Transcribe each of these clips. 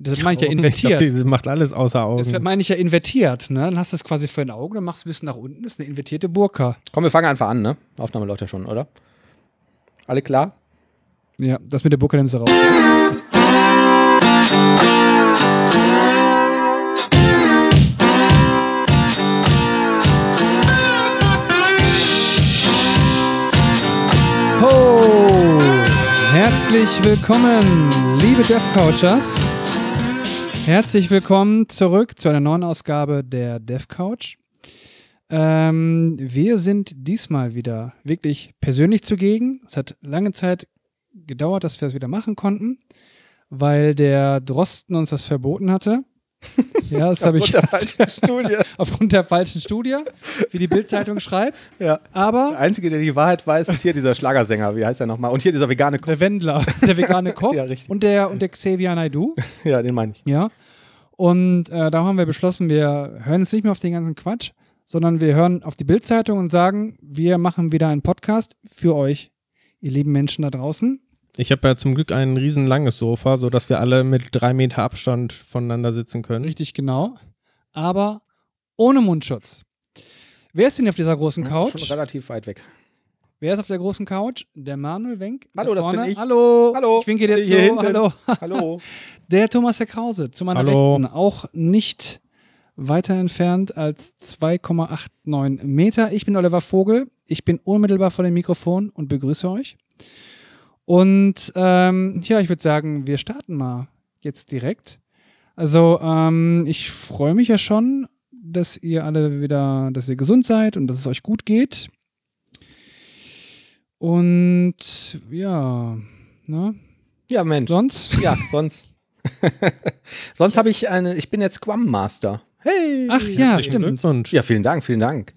Das meine ich ja Ich invertiert. glaub, die macht alles außer das Augen. meine ich ja invertiert, ne? Dann hast du es quasi für ein Auge, dann machst du ein bisschen nach unten, das ist eine invertierte Burka. Komm, wir fangen einfach an, ne? Aufnahme läuft ja schon, oder? Alle klar? Ja, das mit der Burka nimmst du raus. Ho! Herzlich willkommen, liebe DevCouchers. Herzlich willkommen zurück zu einer neuen Ausgabe der DevCouch. Ähm, wir sind diesmal wieder wirklich persönlich zugegen. Es hat lange Zeit gedauert, dass wir es wieder machen konnten, weil der Drosten uns das verboten hatte. Ja, das habe ich Aufgrund der falschen Studie. aufgrund der falschen Studie, wie die Bildzeitung schreibt. Ja. Der Aber Einzige, der die Wahrheit weiß, ist hier dieser Schlagersänger. Wie heißt er nochmal? Und hier dieser vegane Koch. der Wendler, der vegane Koch Ja, richtig. und der und der Xavier Naidoo. Ja, den meine ich. Ja. Und äh, da haben wir beschlossen, wir hören jetzt nicht mehr auf den ganzen Quatsch, sondern wir hören auf die Bildzeitung und sagen, wir machen wieder einen Podcast für euch, ihr lieben Menschen da draußen. Ich habe ja zum Glück ein riesenlanges Sofa, sodass wir alle mit drei Meter Abstand voneinander sitzen können. Richtig genau. Aber ohne Mundschutz. Wer ist denn auf dieser großen Schon Couch? relativ weit weg. Wer ist auf der großen Couch? Der Manuel Wenk. da Hallo, das bin ich. Hallo. Hallo. Ich winke dir Hier zu. hinten. Hallo. Hallo. Der Thomas der Krause zu meiner Hallo. Rechten. Auch nicht weiter entfernt als 2,89 Meter. Ich bin Oliver Vogel. Ich bin unmittelbar vor dem Mikrofon und begrüße euch. Und ähm, ja, ich würde sagen, wir starten mal jetzt direkt. Also ähm, ich freue mich ja schon, dass ihr alle wieder, dass ihr gesund seid und dass es euch gut geht. Und ja, ne? Ja, Mensch. Sonst? Ja, sonst. sonst habe ich eine, ich bin jetzt Scrum Master. Hey. Ach ja, Herzlichen stimmt. Glückwunsch. Ja, vielen Dank, vielen Dank.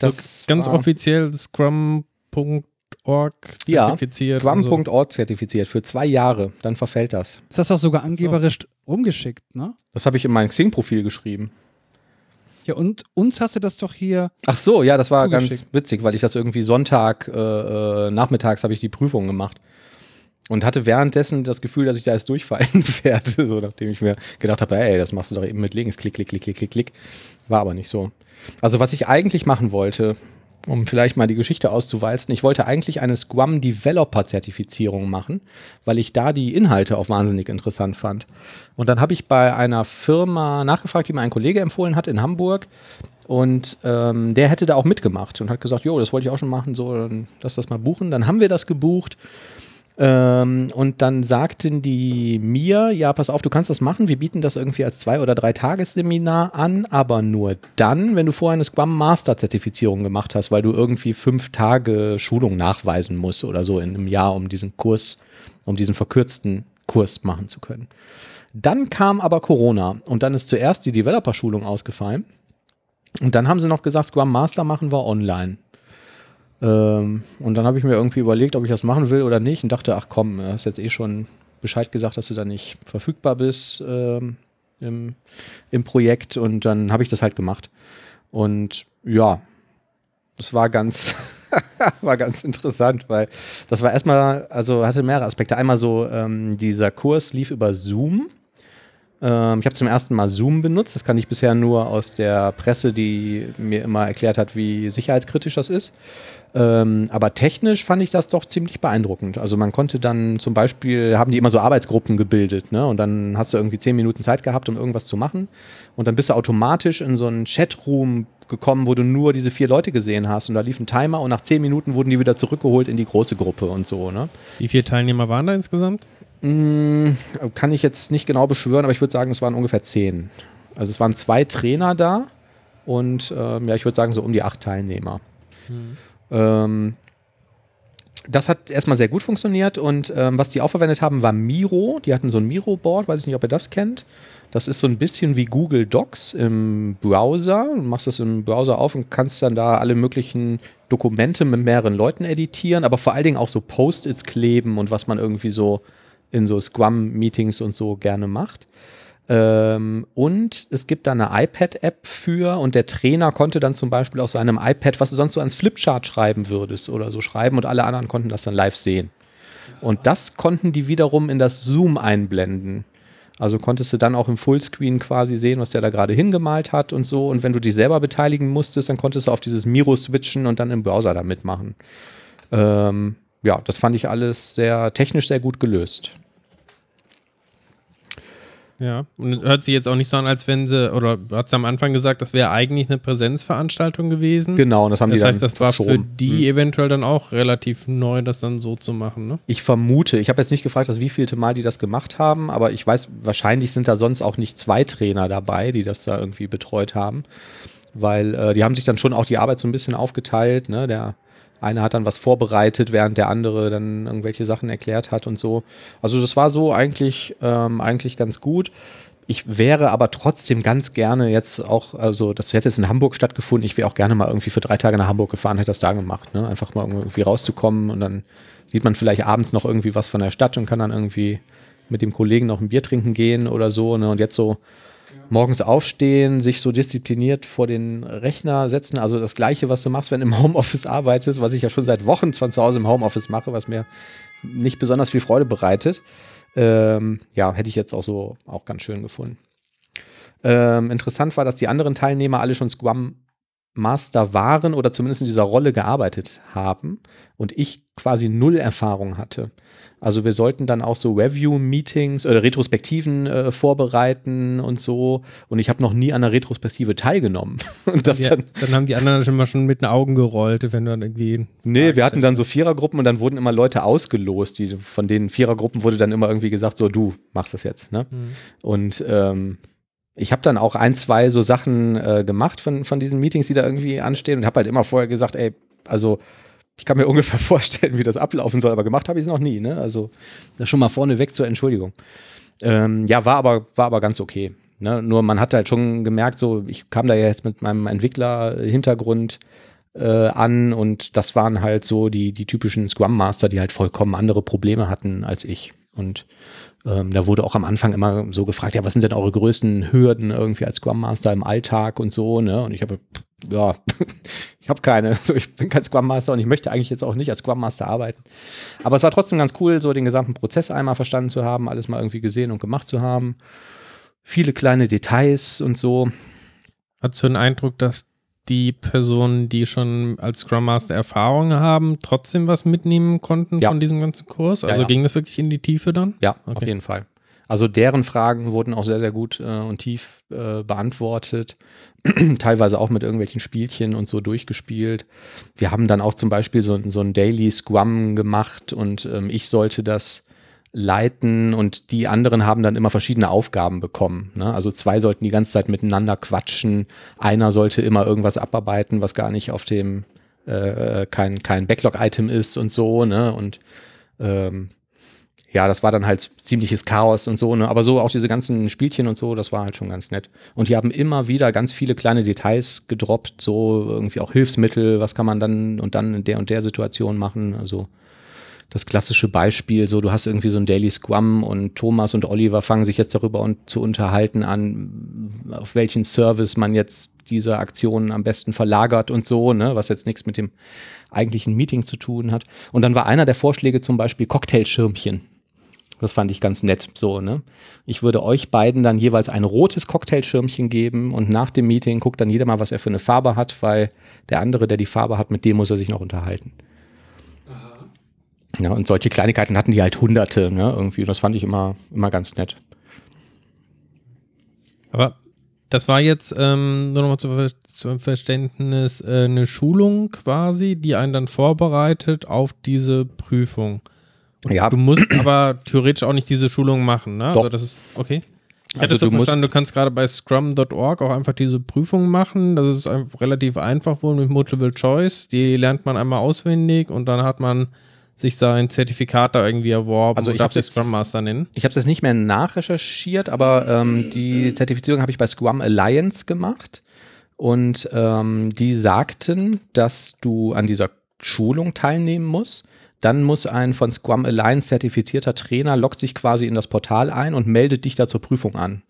Das ganz war offiziell scrum.org Ja, zertifiziert. so. Scrum.org zertifiziert für zwei Jahre. Dann verfällt das. Das hast du sogar angeberisch rumgeschickt, ne? Das habe ich in mein Xing-Profil geschrieben. Ja, und uns hast du das doch hier. Ach so, ja, das war ganz witzig, weil ich das irgendwie Sonntag, äh, äh, nachmittags habe ich die Prüfung gemacht. Und hatte währenddessen das Gefühl, dass ich da jetzt durchfallen werde, so nachdem ich mir gedacht habe, ey, das machst du doch eben mit links, klick, klick, klick, klick, klick, klick. War aber nicht so. Also was ich eigentlich machen wollte, um vielleicht mal die Geschichte auszuwalzen, ich wollte eigentlich eine Scrum Developer Zertifizierung machen, weil ich da die Inhalte auch wahnsinnig interessant fand. Und dann habe ich bei einer Firma nachgefragt, die mir ein Kollege empfohlen hat in Hamburg. Und ähm, der hätte da auch mitgemacht und hat gesagt, jo, das wollte ich auch schon machen, so, dann lass das mal buchen. Dann haben wir das gebucht. Ähm, und dann sagten die mir, ja, pass auf, du kannst das machen. Wir bieten das irgendwie als zwei- oder drei Tagesseminar an, aber nur dann, wenn du vorher eine Scrum Master Zertifizierung gemacht hast, weil du irgendwie fünf Tage Schulung nachweisen musst oder so in einem Jahr, um diesen Kurs, um diesen verkürzten Kurs machen zu können. Dann kam aber Corona und dann ist zuerst die Developer-Schulung ausgefallen. Und dann haben sie noch gesagt, Scrum Master machen wir online. Ähm, und dann habe ich mir irgendwie überlegt, ob ich das machen will oder nicht und dachte, ach komm, du hast jetzt eh schon Bescheid gesagt, dass du da nicht verfügbar bist ähm, im, im Projekt und dann habe ich das halt gemacht. Und ja, das war ganz, war ganz interessant, weil das war erstmal, also hatte mehrere Aspekte. Einmal so, ähm, dieser Kurs lief über Zoom. Ähm, ich habe zum ersten Mal Zoom benutzt. Das kann ich bisher nur aus der Presse, die mir immer erklärt hat, wie sicherheitskritisch das ist. Ähm, aber technisch fand ich das doch ziemlich beeindruckend. Also man konnte dann zum Beispiel, haben die immer so Arbeitsgruppen gebildet, ne? Und dann hast du irgendwie zehn Minuten Zeit gehabt, um irgendwas zu machen. Und dann bist du automatisch in so einen Chatroom gekommen, wo du nur diese vier Leute gesehen hast. Und da lief ein Timer und nach zehn Minuten wurden die wieder zurückgeholt in die große Gruppe und so, ne? Wie viele Teilnehmer waren da insgesamt? Mm, Kann ich jetzt nicht genau beschwören, aber ich würde sagen, es waren ungefähr zehn. Also es waren zwei Trainer da und ähm, ja, ich würde sagen, so um die acht Teilnehmer. Ähm, das hat erstmal sehr gut funktioniert und ähm, was die auch verwendet haben, war Miro. Die hatten so ein Miro-Board, weiß ich nicht, ob ihr das kennt. Das ist so ein bisschen wie Google Docs im Browser. Du machst das im Browser auf und kannst dann da alle möglichen Dokumente mit mehreren Leuten editieren, aber vor allen Dingen auch so Post-its kleben und was man irgendwie so in so Scrum-Meetings und so gerne macht. Ähm, und es gibt da eine iPad-App für und der Trainer konnte dann zum Beispiel auf seinem iPad, was du sonst so ans Flipchart schreiben würdest oder so schreiben und alle anderen konnten das dann live sehen. Und das konnten die wiederum in das Zoom einblenden. Also konntest du dann auch im Fullscreen quasi sehen, was der da gerade hingemalt hat und so. Und wenn du dich selber beteiligen musstest, dann konntest du auf dieses Miro switchen und dann im Browser da mitmachen. Ähm, ja, das fand ich alles sehr technisch sehr gut gelöst. Ja, und hört sich jetzt auch nicht so an, als wenn sie, oder du hast am Anfang gesagt, das wäre eigentlich eine Präsenzveranstaltung gewesen. Genau, und das haben das die heißt, dann das war für verschoben. die eventuell dann auch relativ neu, das dann so zu machen, ne? Ich vermute, ich habe jetzt nicht gefragt, dass wievielte Mal die das gemacht haben, aber ich weiß, wahrscheinlich sind da sonst auch nicht zwei Trainer dabei, die das da irgendwie betreut haben, weil äh, die haben sich dann schon auch die Arbeit so ein bisschen aufgeteilt. Ne? Der eine hat dann was vorbereitet, während der andere dann irgendwelche Sachen erklärt hat und so. Also das war so eigentlich, ähm, eigentlich ganz gut. Ich wäre aber trotzdem ganz gerne jetzt auch, also das hätte jetzt in Hamburg stattgefunden, ich wäre auch gerne mal irgendwie für drei Tage nach Hamburg gefahren, hätte das da gemacht, ne? Einfach mal irgendwie rauszukommen und dann sieht man vielleicht abends noch irgendwie was von der Stadt und kann dann irgendwie mit dem Kollegen noch ein Bier trinken gehen oder so, ne? Und jetzt so morgens aufstehen, sich so diszipliniert vor den Rechner setzen, also das gleiche, was du machst, wenn du im Homeoffice arbeitest, was ich ja schon seit Wochen von zu Hause im Homeoffice mache, was mir nicht besonders viel Freude bereitet. Ähm, ja, hätte ich jetzt auch so auch ganz schön gefunden. Ähm, interessant war, dass die anderen Teilnehmer alle schon Scrum Master waren oder zumindest in dieser Rolle gearbeitet haben und ich quasi null Erfahrung hatte. Also wir sollten dann auch so Review-Meetings oder Retrospektiven äh, vorbereiten und so. Und ich habe noch nie an einer Retrospektive teilgenommen. Und das Ja, dann, dann haben die anderen schon mal schon mit den Augen gerollt, wenn dann irgendwie. nee, wir hatten dann so Vierergruppen und dann wurden immer Leute ausgelost. Die, von den Vierergruppen wurde dann immer irgendwie gesagt, so du machst das jetzt. Ne? Mhm. Und ähm, ich habe dann auch ein, zwei so Sachen äh, gemacht von, von diesen Meetings, die da irgendwie anstehen und habe halt immer vorher gesagt, ey, also ich kann mir ungefähr vorstellen, wie das ablaufen soll, aber gemacht habe ich es noch nie. Ne? Also das schon mal vorne weg zur Entschuldigung. Ähm, ja, war aber, war aber ganz okay. Ne? Nur man hat halt schon gemerkt, so ich kam da ja jetzt mit meinem Entwickler-Hintergrund äh, an und das waren halt so die, die typischen Scrum Master, die halt vollkommen andere Probleme hatten als ich. Und ähm, da wurde auch am Anfang immer so gefragt, ja, was sind denn eure größten Hürden irgendwie als Scrum Master im Alltag und so, ne? Und ich habe, ja, ich habe keine. So, ich bin kein Scrum Master und ich möchte eigentlich jetzt auch nicht als Scrum Master arbeiten. Aber es war trotzdem ganz cool, so den gesamten Prozess einmal verstanden zu haben, alles mal irgendwie gesehen und gemacht zu haben. Viele kleine Details und so. Hast du den Eindruck, dass die Personen, die schon als Scrum Master Erfahrung haben, trotzdem was mitnehmen konnten Ja. von diesem ganzen Kurs? Ja, Also ja. ging das wirklich in die Tiefe dann? Ja, auf Okay. jeden Fall. Also deren Fragen wurden auch sehr, sehr gut äh, und tief äh, beantwortet. Teilweise auch mit irgendwelchen Spielchen und so durchgespielt. Wir haben dann auch zum Beispiel so, ein- so ein Daily Scrum gemacht und ähm, ich sollte das leiten und die anderen haben dann immer verschiedene Aufgaben bekommen. Ne? Also zwei sollten die ganze Zeit miteinander quatschen, einer sollte immer irgendwas abarbeiten, was gar nicht auf dem äh, kein, kein Backlog-Item ist und so, ne? Und ähm, ja, das war dann halt ziemliches Chaos und so, ne? Aber so auch diese ganzen Spielchen und so, das war halt schon ganz nett. Und die haben immer wieder ganz viele kleine Details gedroppt, so irgendwie auch Hilfsmittel, was kann man dann und dann in der und der Situation machen. Also das klassische Beispiel, so du hast irgendwie so ein Daily Scrum und Thomas und Oliver fangen sich jetzt darüber un zu unterhalten an, auf welchen Service man jetzt diese Aktionen am besten verlagert und so, ne, was jetzt nichts mit dem eigentlichen Meeting zu tun hat. Und dann war einer der Vorschläge zum Beispiel Cocktailschirmchen. Das fand ich ganz nett, so, ne? Ich würde euch beiden dann jeweils ein rotes Cocktailschirmchen geben und nach dem Meeting guckt dann jeder mal, was er für eine Farbe hat, weil der andere, der die Farbe hat, mit dem muss er sich noch unterhalten. Ja, und solche Kleinigkeiten hatten die halt hunderte, ne, irgendwie. Das fand ich immer, immer ganz nett. Aber das war jetzt ähm, nur nochmal zu, zum Verständnis äh, eine Schulung quasi, die einen dann vorbereitet auf diese Prüfung. Und Ja. Du musst aber theoretisch auch nicht diese Schulung machen, ne? Doch. Also das ist okay. Ich Also hatte du musst- verstanden, du kannst gerade bei scrum.org auch einfach diese Prüfung machen. Das ist relativ einfach wohl mit Multiple Choice. Die lernt man einmal auswendig und dann hat man sich sein Zertifikat da irgendwie erworben Also ich darf sich Scrum Master nennen. Ich habe es jetzt nicht mehr nachrecherchiert, aber ähm, die Zertifizierung habe ich bei Scrum Alliance gemacht. Und ähm, die sagten, dass du an dieser Schulung teilnehmen musst. Dann muss ein von Scrum Alliance zertifizierter Trainer loggt sich quasi in das Portal ein und meldet dich da zur Prüfung an.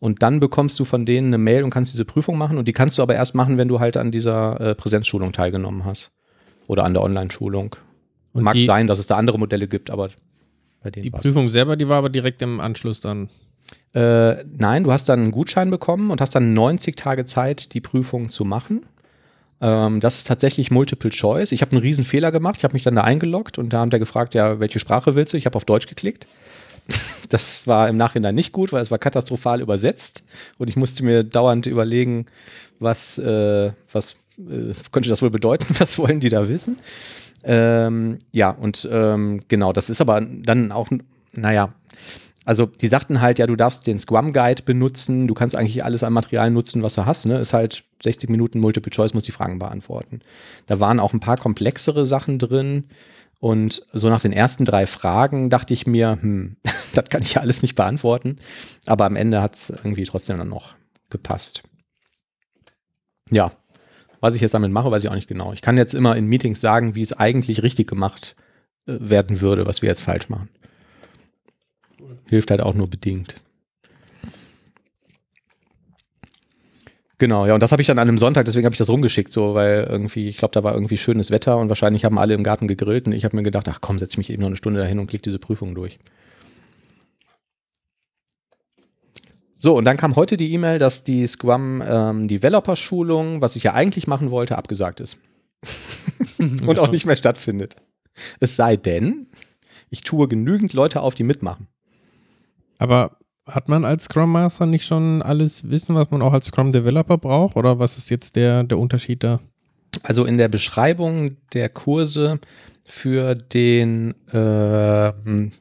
Und dann bekommst du von denen eine Mail und kannst diese Prüfung machen. Und die kannst du aber erst machen, wenn du halt an dieser äh, Präsenzschulung teilgenommen hast. Oder an der Online-Schulung. Und Mag die, sein, dass es da andere Modelle gibt, aber bei denen die. Prüfung selber, die war aber direkt im Anschluss dann. Äh, nein, du hast dann einen Gutschein bekommen und hast dann 90 Tage Zeit, die Prüfung zu machen. Ähm, das ist tatsächlich Multiple Choice. Ich habe einen riesen Fehler gemacht. Ich habe mich dann da eingeloggt und da haben der gefragt, ja, welche Sprache willst du? Ich habe auf Deutsch geklickt. Das war im Nachhinein nicht gut, weil es war katastrophal übersetzt und ich musste mir dauernd überlegen, was, äh, was äh, könnte das wohl bedeuten? Was wollen die da wissen? Ähm, ja, und ähm, genau, das ist aber dann auch, naja, also die sagten halt, ja, du darfst den Scrum Guide benutzen, du kannst eigentlich alles an Material nutzen, was du hast, ne? Ist halt 60 Minuten Multiple Choice, muss die Fragen beantworten. Da waren auch ein paar komplexere Sachen drin. Und so nach den ersten drei Fragen dachte ich mir, hm, das kann ich ja alles nicht beantworten. Aber am Ende hat es irgendwie trotzdem dann noch gepasst. Ja, was ich jetzt damit mache, weiß ich auch nicht genau. Ich kann jetzt immer in Meetings sagen, wie es eigentlich richtig gemacht äh, werden würde, was wir jetzt falsch machen. Hilft halt auch nur bedingt. Genau, ja, und das habe ich dann an einem Sonntag, deswegen habe ich das rumgeschickt, so, weil irgendwie, ich glaube, da war irgendwie schönes Wetter und wahrscheinlich haben alle im Garten gegrillt und ich habe mir gedacht, ach komm, setze ich mich eben noch eine Stunde dahin und klicke diese Prüfung durch. So, und dann kam heute die E-Mail, dass die Scrum ähm, Developer-Schulung, was ich ja eigentlich machen wollte, abgesagt ist. und auch nicht mehr stattfindet. Es sei denn, ich tue genügend Leute auf, die mitmachen. Aber hat man als Scrum Master nicht schon alles Wissen, was man auch als Scrum Developer braucht? Oder was ist jetzt der, der Unterschied da? Also in der Beschreibung der Kurse für den, äh,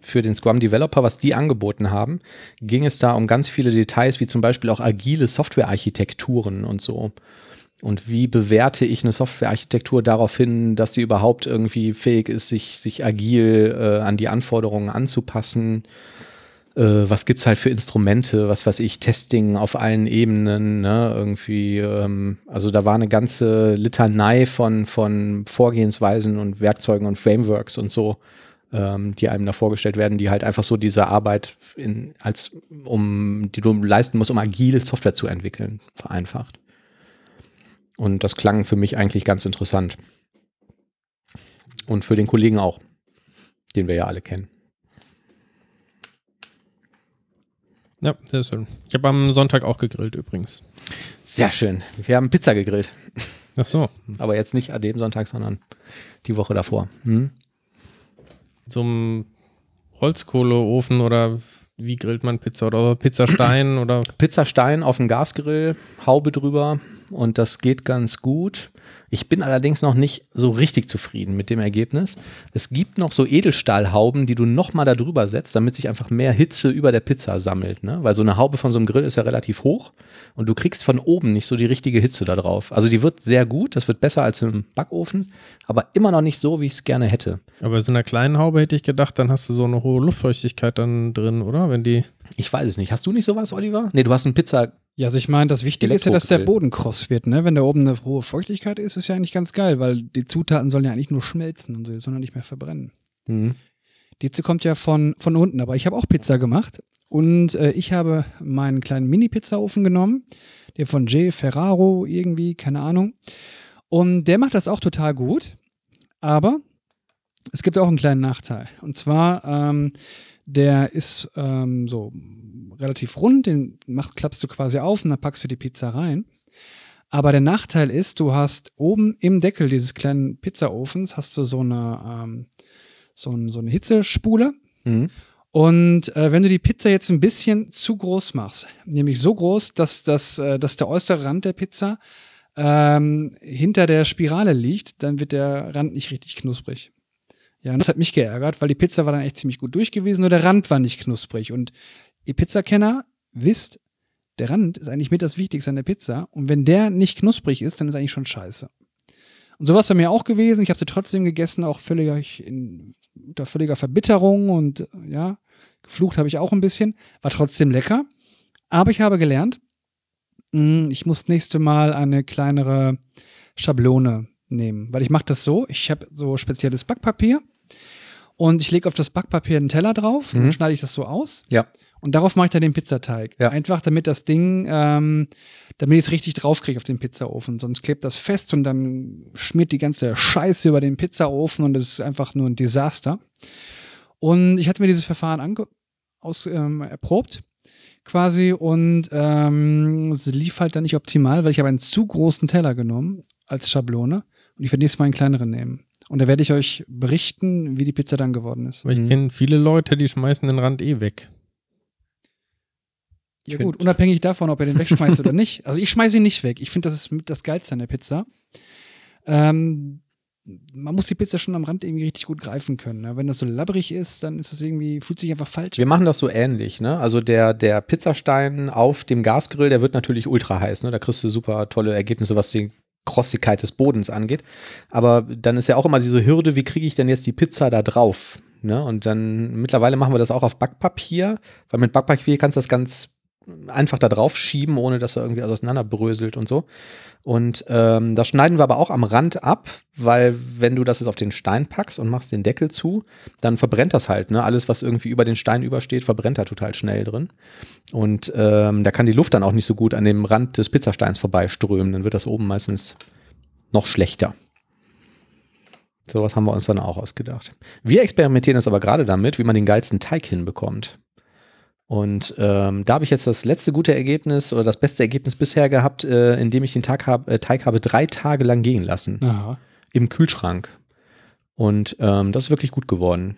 für den Scrum Developer, was die angeboten haben, ging es da um ganz viele Details, wie zum Beispiel auch agile Softwarearchitekturen und so. Und wie bewerte ich eine Softwarearchitektur darauf hin, dass sie überhaupt irgendwie fähig ist, sich, sich agil äh, an die Anforderungen anzupassen? Äh, was gibt's halt für Instrumente, was weiß ich, Testing auf allen Ebenen, ne, irgendwie, ähm, also da war eine ganze Litanei von, von Vorgehensweisen und Werkzeugen und Frameworks und so, ähm, die einem da vorgestellt werden, die halt einfach so diese Arbeit in, als, um, die du leisten musst, um agil Software zu entwickeln, vereinfacht. Und das klang für mich eigentlich ganz interessant. Und für den Kollegen auch, den wir ja alle kennen. Ja, sehr schön. Ich habe am Sonntag auch gegrillt übrigens. Sehr schön. Wir haben Pizza gegrillt. Ach so. Aber jetzt nicht an dem Sonntag, sondern die Woche davor. Hm? Zum Holzkohleofen oder wie grillt man Pizza oder Pizzastein oder? Pizzastein auf dem Gasgrill, Haube drüber und das geht ganz gut. Ich bin allerdings noch nicht so richtig zufrieden mit dem Ergebnis. Es gibt noch so Edelstahlhauben, die du nochmal da drüber setzt, damit sich einfach mehr Hitze über der Pizza sammelt. Ne? Weil so eine Haube von so einem Grill ist ja relativ hoch und du kriegst von oben nicht so die richtige Hitze da drauf. Also die wird sehr gut, das wird besser als im Backofen, aber immer noch nicht so, wie ich es gerne hätte. Aber bei so einer kleinen Haube hätte ich gedacht, dann hast du so eine hohe Luftfeuchtigkeit dann drin, oder? Wenn die. Ich weiß es nicht. Hast du nicht sowas, Oliver? Nee, du hast einen Pizza ja, also ich meine, das Wichtige ist ja, dass der Boden kross wird, ne? Wenn da oben eine hohe Feuchtigkeit ist, ist ja eigentlich ganz geil, weil die Zutaten sollen ja eigentlich nur schmelzen und so, sondern nicht mehr verbrennen. Mhm. Die Hitze kommt ja von, von unten, aber ich habe auch Pizza gemacht und äh, ich habe meinen kleinen Mini-Pizzaofen genommen, der von J. Ferraro irgendwie, keine Ahnung. Und der macht das auch total gut, aber es gibt auch einen kleinen Nachteil. Und zwar, ähm, der ist ähm, so relativ rund, den machst, klappst du quasi auf und dann packst du die Pizza rein. Aber der Nachteil ist, du hast oben im Deckel dieses kleinen Pizzaofens hast du so eine, ähm, so, ein, so eine Hitzespule. Mhm. Und äh, wenn du die Pizza jetzt ein bisschen zu groß machst, nämlich so groß, dass, dass, äh, dass der äußere Rand der Pizza ähm, hinter der Spirale liegt, dann wird der Rand nicht richtig knusprig. Ja, und das hat mich geärgert, weil die Pizza war dann echt ziemlich gut durch gewesen, nur der Rand war nicht knusprig. Und ihr Pizzakenner wisst, der Rand ist eigentlich mit das Wichtigste an der Pizza. Und wenn der nicht knusprig ist, dann ist eigentlich schon scheiße. Und sowas bei mir auch gewesen. Ich habe sie trotzdem gegessen, auch völlig in, unter völliger Verbitterung und ja, geflucht habe ich auch ein bisschen. War trotzdem lecker. Aber ich habe gelernt, hm, ich muss nächste Mal eine kleinere Schablone nehmen. Weil ich mache das so, ich habe so spezielles Backpapier und ich lege auf das Backpapier einen Teller drauf, mhm. dann schneide ich das so aus. Ja. Und darauf mache ich dann den Pizzateig. Ja. Einfach damit das Ding, ähm, damit ich es richtig draufkriege auf den Pizzaofen. Sonst klebt das fest und dann schmiert die ganze Scheiße über den Pizzaofen und es ist einfach nur ein Desaster. Und ich hatte mir dieses Verfahren ange aus, ähm, erprobt. quasi und ähm, es lief halt dann nicht optimal, weil ich habe einen zu großen Teller genommen als Schablone und ich werde nächstes Mal einen kleineren nehmen. Und da werde ich euch berichten, wie die Pizza dann geworden ist. Aber ich Mhm. kenne viele Leute, die schmeißen den Rand eh weg. Ja gut, unabhängig davon, ob er den wegschmeißt oder nicht. Also ich schmeiße ihn nicht weg. Ich finde, das ist mit das Geilste an der Pizza. Ähm, man muss die Pizza schon am Rand irgendwie richtig gut greifen können. Ne? Wenn das so labbrig ist, dann ist das irgendwie, fühlt sich einfach falsch. Wir machen das so ähnlich, ne? Also der, der Pizzastein auf dem Gasgrill, der wird natürlich ultra heiß, ne? Da kriegst du super tolle Ergebnisse, was die Krossigkeit des Bodens angeht. Aber dann ist ja auch immer diese Hürde, wie kriege ich denn jetzt die Pizza da drauf? Ne? Und dann mittlerweile machen wir das auch auf Backpapier, weil mit Backpapier kannst du das ganz einfach da drauf schieben, ohne dass er irgendwie auseinanderbröselt und so. Und ähm, das schneiden wir aber auch am Rand ab, weil wenn du das jetzt auf den Stein packst und machst den Deckel zu, dann verbrennt das halt. Ne? Alles, was irgendwie über den Stein übersteht, verbrennt da total schnell drin. Und ähm, da kann die Luft dann auch nicht so gut an dem Rand des Pizzasteins vorbeiströmen. Dann wird das oben meistens noch schlechter. Sowas haben wir uns dann auch ausgedacht. Wir experimentieren jetzt aber gerade damit, wie man den geilsten Teig hinbekommt. Und ähm, da habe ich jetzt das letzte gute Ergebnis oder das beste Ergebnis bisher gehabt, äh, indem ich den Tag hab, äh, Teig habe drei Tage lang gehen lassen Aha. im Kühlschrank. Und ähm, das ist wirklich gut geworden.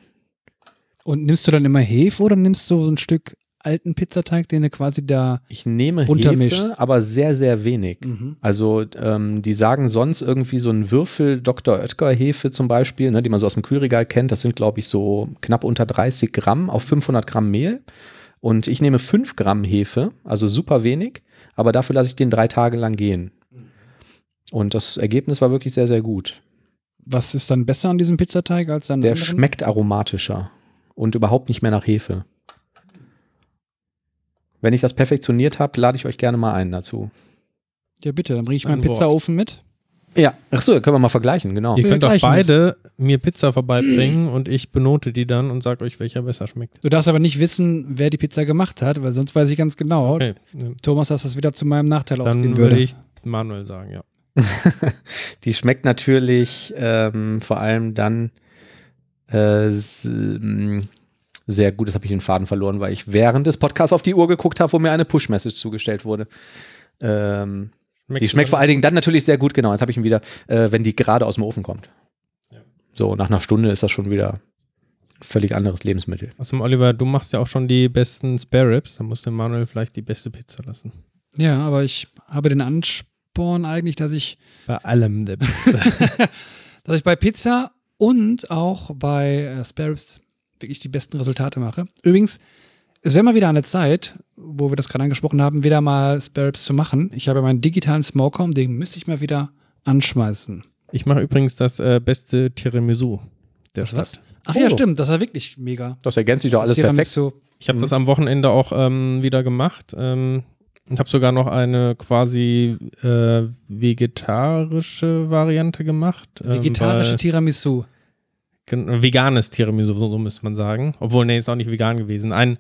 Und nimmst du dann immer Hefe oder nimmst du so ein Stück alten Pizzateig, den du quasi da. Ich nehme Untermischst. Hefe, aber sehr, sehr wenig. Mhm. Also ähm, die sagen sonst irgendwie so ein Würfel Dr. Oetker Hefe zum Beispiel, ne, die man so aus dem Kühlregal kennt, das sind glaube ich so knapp unter 30 Gramm auf 500 Gramm Mehl. Und ich nehme 5 Gramm Hefe, also super wenig, aber dafür lasse ich den drei Tage lang gehen. Und das Ergebnis war wirklich sehr, sehr gut. Was ist dann besser an diesem Pizzateig als an Der anderen? schmeckt aromatischer und überhaupt nicht mehr nach Hefe. Wenn ich das perfektioniert habe, lade ich euch gerne mal ein dazu. Ja, bitte, dann bringe ich Ein meinen Wort. Pizzaofen mit. Ja, achso, können wir mal vergleichen, genau. Ihr könnt auch beide mir Pizza vorbeibringen und ich benote die dann und sag euch, welcher besser schmeckt. Du darfst aber nicht wissen, wer die Pizza gemacht hat, weil sonst weiß ich ganz genau, Okay, Thomas, dass das wieder zu meinem Nachteil dann ausgehen würde würde. ich Manuel sagen, ja. Die schmeckt natürlich ähm, vor allem dann äh, s- m, sehr gut. Das habe ich den Faden verloren, weil ich während des Podcasts auf die Uhr geguckt habe, wo mir eine Push-Message zugestellt wurde. Ähm, die schmeckt vor allen Dingen dann natürlich sehr gut, genau. Jetzt habe ich ihn wieder, äh, wenn die gerade aus dem Ofen kommt. Ja. So, nach einer Stunde ist das schon wieder ein völlig anderes Lebensmittel. Außerdem, Oliver, du machst ja auch schon die besten Spare Ribs, dann musst du Manuel vielleicht die beste Pizza lassen. Ja, aber ich habe den Ansporn eigentlich, dass ich, Bei allem der dass ich bei Pizza und auch bei äh, Spare Ribs wirklich die besten Resultate mache. Übrigens, es wäre mal wieder an der Zeit, wo wir das gerade angesprochen haben, wieder mal Spare Ribs zu machen. Ich habe meinen digitalen Smoker, den müsste ich mal wieder anschmeißen. Ich mache übrigens das äh, beste Tiramisu der Das was? Stadt. Ach Oh. ja, stimmt, das war wirklich mega. Das ergänzt sich doch alles Das perfekt. Tiramisu. Ich habe Mhm. das am Wochenende auch ähm, wieder gemacht. Ähm, und habe sogar noch eine quasi äh, vegetarische Variante gemacht. ähm, Vegetarische Tiramisu. Veganes Tiramisu, so, so müsste man sagen. Obwohl, nee, ist auch nicht vegan gewesen. Ein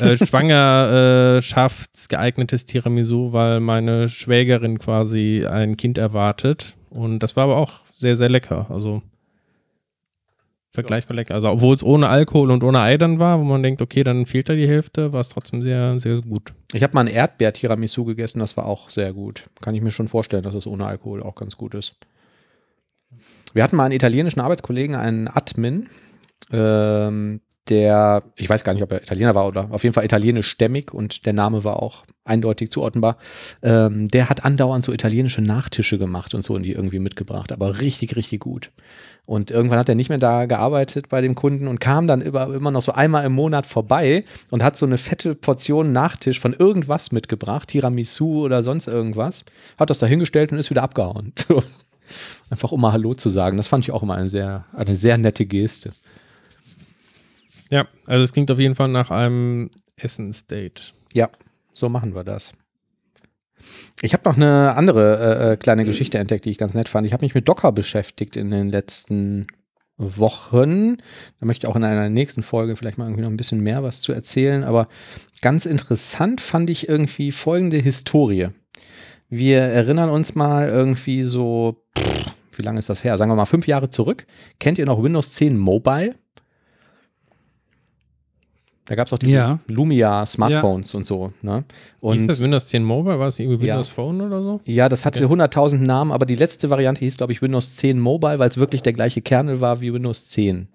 äh, schwangerschaftsgeeignetes Tiramisu, weil meine Schwägerin quasi ein Kind erwartet. Und das war aber auch sehr, sehr lecker. Also vergleichbar lecker. Also obwohl es ohne Alkohol und ohne Ei dann war, wo man denkt, okay, dann fehlt da die Hälfte, war es trotzdem sehr, sehr gut. Ich habe mal ein Erdbeer-Tiramisu gegessen, das war auch sehr gut. Kann ich mir schon vorstellen, dass es ohne Alkohol auch ganz gut ist. Wir hatten mal einen italienischen Arbeitskollegen, einen Admin, ähm, der, ich weiß gar nicht, ob er Italiener war oder auf jeden Fall italienischstämmig und der Name war auch eindeutig zuordnenbar. Ähm, der hat andauernd so italienische Nachtische gemacht und so und die irgendwie mitgebracht, aber richtig, richtig gut. Und irgendwann hat er nicht mehr da gearbeitet bei dem Kunden und kam dann immer, immer noch so einmal im Monat vorbei und hat so eine fette Portion Nachtisch von irgendwas mitgebracht, Tiramisu oder sonst irgendwas, hat das da hingestellt und ist wieder abgehauen. Einfach um mal Hallo zu sagen. Das fand ich auch immer eine sehr, eine sehr nette Geste. Ja, also es klingt auf jeden Fall nach einem Essensdate. Ja, so machen wir das. Ich habe noch eine andere äh, äh, kleine Geschichte entdeckt, die ich ganz nett fand. Ich habe mich mit Docker beschäftigt in den letzten Wochen. Da möchte ich auch in einer nächsten Folge vielleicht mal irgendwie noch ein bisschen mehr was zu erzählen. Aber ganz interessant fand ich irgendwie folgende Historie. Wir erinnern uns mal irgendwie so, pff, wie lange ist das her? Sagen wir mal fünf Jahre zurück. Kennt ihr noch Windows 10 Mobile? Da gab es auch diese Ja. Lumia-Smartphones und so. Ne? Und das Windows 10 Mobile? War es irgendwie Ja. Windows Phone oder so? ja, das hatte Okay. 100.000 Namen, aber die letzte Variante hieß, glaube ich, Windows 10 Mobile, weil es wirklich der gleiche Kernel war wie Windows 10.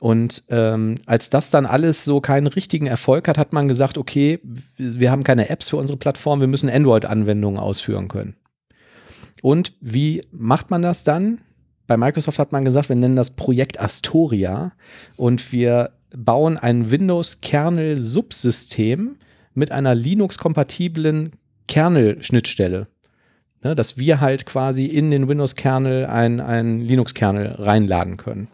Und ähm, als das dann alles so keinen richtigen Erfolg hat, hat man gesagt, okay, wir haben keine Apps für unsere Plattform, wir müssen Android-Anwendungen ausführen können. Und wie macht man das dann? Bei Microsoft hat man gesagt, wir nennen das Projekt Astoria und wir bauen ein Windows-Kernel-Subsystem mit einer Linux-kompatiblen Kernel-Schnittstelle. Ne, dass wir halt quasi in den Windows-Kernel ein, ein Linux-Kernel reinladen können.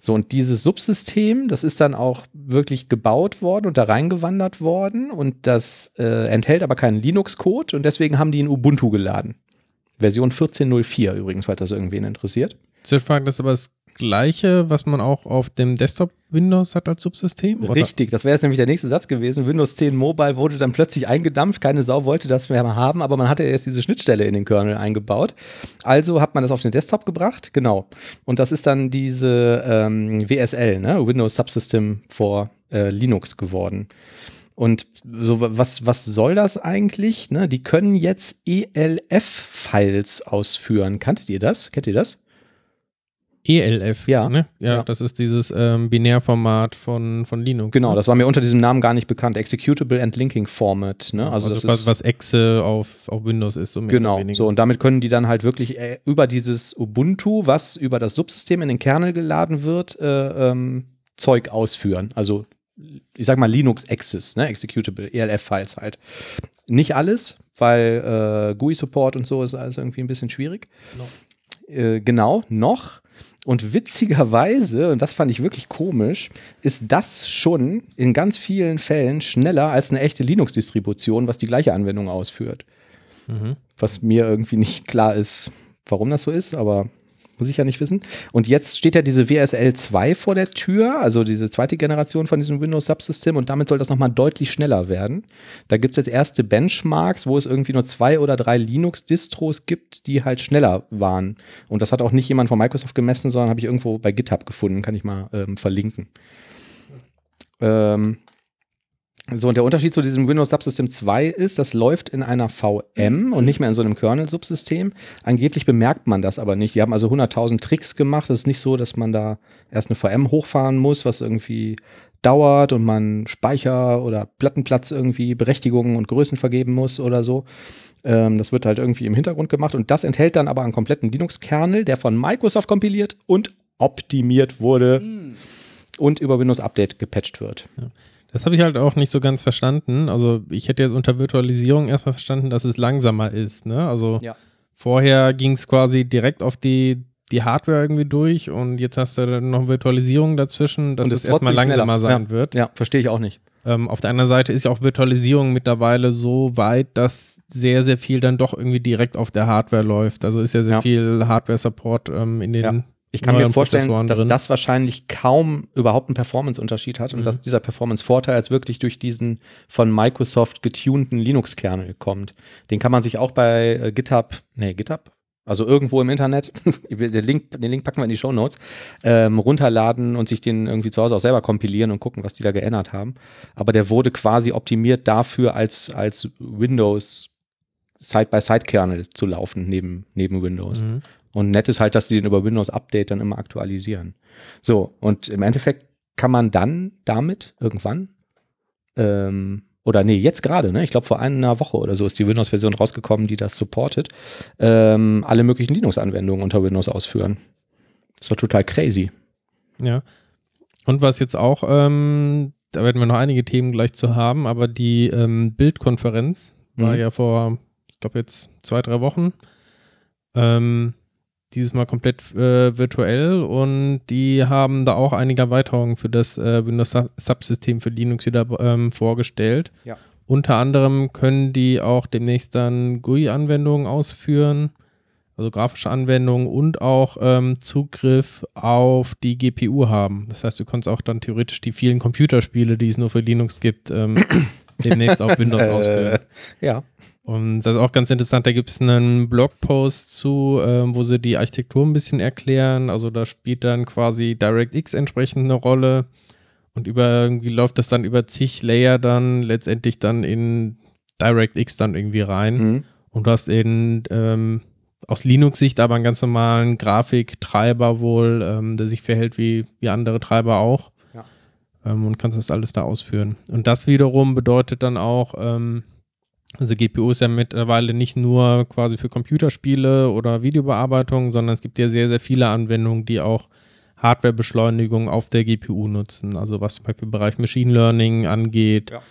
So, und dieses Subsystem, das ist dann auch wirklich gebaut worden und da reingewandert worden und das äh, enthält aber keinen Linux-Code und deswegen haben die in Ubuntu geladen. Version 14.04 übrigens, falls das irgendwen interessiert. Zwischenfrage, das ist aber das gleiche, was man auch auf dem Desktop Windows hat als Subsystem? oder? Richtig, das wäre jetzt nämlich der nächste Satz gewesen. Windows 10 Mobile wurde dann plötzlich eingedampft. Keine Sau wollte das mehr haben, aber man hatte erst diese Schnittstelle in den Kernel eingebaut. Also hat man das auf den Desktop gebracht, genau. Und das ist dann diese ähm, WSL, ne? Windows Subsystem for äh, Linux geworden. Und so, was, was soll das eigentlich? Ne? Die können jetzt ELF-Files ausführen. Kanntet ihr das? Kennt ihr das? ELF. Ja. Ne? ja. Ja. das ist dieses ähm, Binärformat von, von Linux. Genau, ne? das war mir unter diesem Namen gar nicht bekannt. Executable and Linking Format. Ne? Also, Also, das was, ist was Exe auf, auf Windows ist. So Genau, so und damit können die dann halt wirklich äh, über dieses Ubuntu, was über das Subsystem in den Kernel geladen wird, äh, ähm, Zeug ausführen. Also ich sag mal Linux Access, ne, Executable, ELF-Files halt. Nicht alles, weil äh, GUI-Support und so ist alles irgendwie ein bisschen schwierig. Äh, genau, noch. Und witzigerweise, und das fand ich wirklich komisch, ist das schon in ganz vielen Fällen schneller als eine echte Linux-Distribution, was die gleiche Anwendung ausführt Mhm. was mir irgendwie nicht klar ist, warum das so ist, aber muss ich ja nicht wissen. Und jetzt steht ja diese WSL 2 vor der Tür, also diese zweite Generation von diesem Windows-Subsystem und damit soll das nochmal deutlich schneller werden. Da gibt es jetzt erste Benchmarks, wo es irgendwie nur zwei oder drei Linux-Distros gibt, die halt schneller waren. Und das hat auch nicht jemand von Microsoft gemessen, sondern habe ich irgendwo bei GitHub gefunden, kann ich mal ähm, verlinken. Ähm, so, und der Unterschied zu diesem Windows Subsystem 2 ist, das läuft in einer VM und nicht mehr in so einem Kernel-Subsystem. Angeblich bemerkt man das aber nicht. Die haben also 100.000 Tricks gemacht. Es ist nicht so, dass man da erst eine VM hochfahren muss, was irgendwie dauert und man Speicher oder Plattenplatz irgendwie Berechtigungen und Größen vergeben muss oder so. Ähm, das wird halt irgendwie im Hintergrund gemacht und das enthält dann aber einen kompletten Linux-Kernel, der von Microsoft kompiliert und optimiert wurde und über Windows Update gepatcht wird. Das habe ich halt auch nicht so ganz verstanden. Also ich hätte jetzt unter Virtualisierung erstmal verstanden, dass es langsamer ist. Ne? Also Ja. vorher ging es quasi direkt auf die, die Hardware irgendwie durch und jetzt hast du dann noch Virtualisierung dazwischen, dass es erstmal langsamer schneller. sein wird. Ja, verstehe ich auch nicht. Ähm, auf der anderen Seite ist ja auch Virtualisierung mittlerweile so weit, dass sehr, sehr viel dann doch irgendwie direkt auf der Hardware läuft. Also ist ja sehr Ja. viel Hardware-Support ähm, in den Ja. Ich kann mir vorstellen, dass drin. das wahrscheinlich kaum überhaupt einen Performance-Unterschied hat und Mhm. dass dieser Performance-Vorteil jetzt wirklich durch diesen von Microsoft getunten Linux-Kernel kommt. Den kann man sich auch bei äh, GitHub, nee, GitHub, also irgendwo im Internet, den Link, den Link packen wir in die Show Notes, ähm, runterladen und sich den irgendwie zu Hause auch selber kompilieren und gucken, was die da geändert haben. Aber der wurde quasi optimiert dafür, als, als Windows Side-by-Side-Kernel zu laufen neben, neben Windows. Mhm. Und nett ist halt, dass sie den über Windows Update dann immer aktualisieren. So, und im Endeffekt kann man dann damit irgendwann, ähm, oder nee, jetzt gerade, ne? Ich glaube, vor einer Woche oder so ist die Windows-Version rausgekommen, die das supportet, ähm, alle möglichen Linux-Anwendungen unter Windows ausführen. Ist doch total crazy. Ja. Und was jetzt auch, ähm, da werden wir noch einige Themen gleich zu haben, aber die ähm, Bildkonferenz war Mhm. ja vor, ich glaube jetzt zwei, drei Wochen. Ähm, dieses Mal komplett äh, virtuell und die haben da auch einige Erweiterungen für das äh, Windows Sub- Subsystem für Linux wieder ähm, vorgestellt. Ja. Unter anderem können die auch demnächst dann GUI-Anwendungen ausführen, also grafische Anwendungen und auch ähm, Zugriff auf die GPU haben. Das heißt, du kannst auch dann theoretisch die vielen Computerspiele, die es nur für Linux gibt, ähm, demnächst auf Windows ausführen. Äh, ja. Und das ist auch ganz interessant, da gibt es einen Blogpost zu, ähm, wo sie die Architektur ein bisschen erklären. Also da spielt dann quasi DirectX entsprechend eine Rolle. Und über irgendwie läuft das dann über zig Layer dann letztendlich dann in DirectX dann irgendwie rein. Mhm. Und du hast in ähm, aus Linux-Sicht aber einen ganz normalen Grafiktreiber wohl, ähm, der sich verhält wie, wie andere Treiber auch. Ähm, und kannst das alles da ausführen. Und das wiederum bedeutet dann auch, ähm, also GPU ist ja mittlerweile nicht nur quasi für Computerspiele oder Videobearbeitung, sondern es gibt ja sehr, sehr viele Anwendungen, die auch Hardwarebeschleunigung auf der GPU nutzen. Also was zum Beispiel im Bereich Machine Learning angeht. Ja.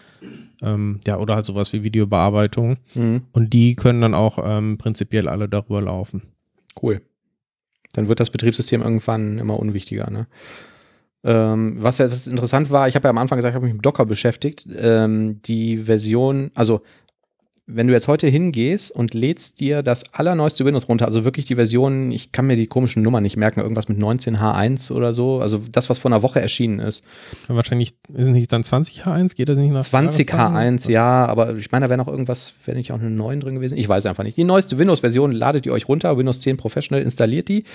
Ähm, ja, oder halt sowas wie Videobearbeitung. Mhm. Und die können dann auch ähm, prinzipiell alle darüber laufen. Cool. Dann wird das Betriebssystem irgendwann immer unwichtiger. Ne? Ähm, was, was interessant war, ich habe ja am Anfang gesagt, ich habe mich mit Docker beschäftigt. Ähm, die Version, also wenn du jetzt heute hingehst und lädst dir das allerneueste Windows runter, also wirklich die Version, ich kann mir die komischen Nummern nicht merken, irgendwas mit 19H1 oder so, also das, was vor einer Woche erschienen ist. Dann wahrscheinlich ist nicht dann 20H1, geht das nicht nach 20H1, ja, aber ich meine, da wäre noch irgendwas, wäre nicht auch eine 9 drin gewesen? Ich weiß einfach nicht. Die neueste Windows-Version ladet ihr euch runter, Windows 10 Professional installiert die,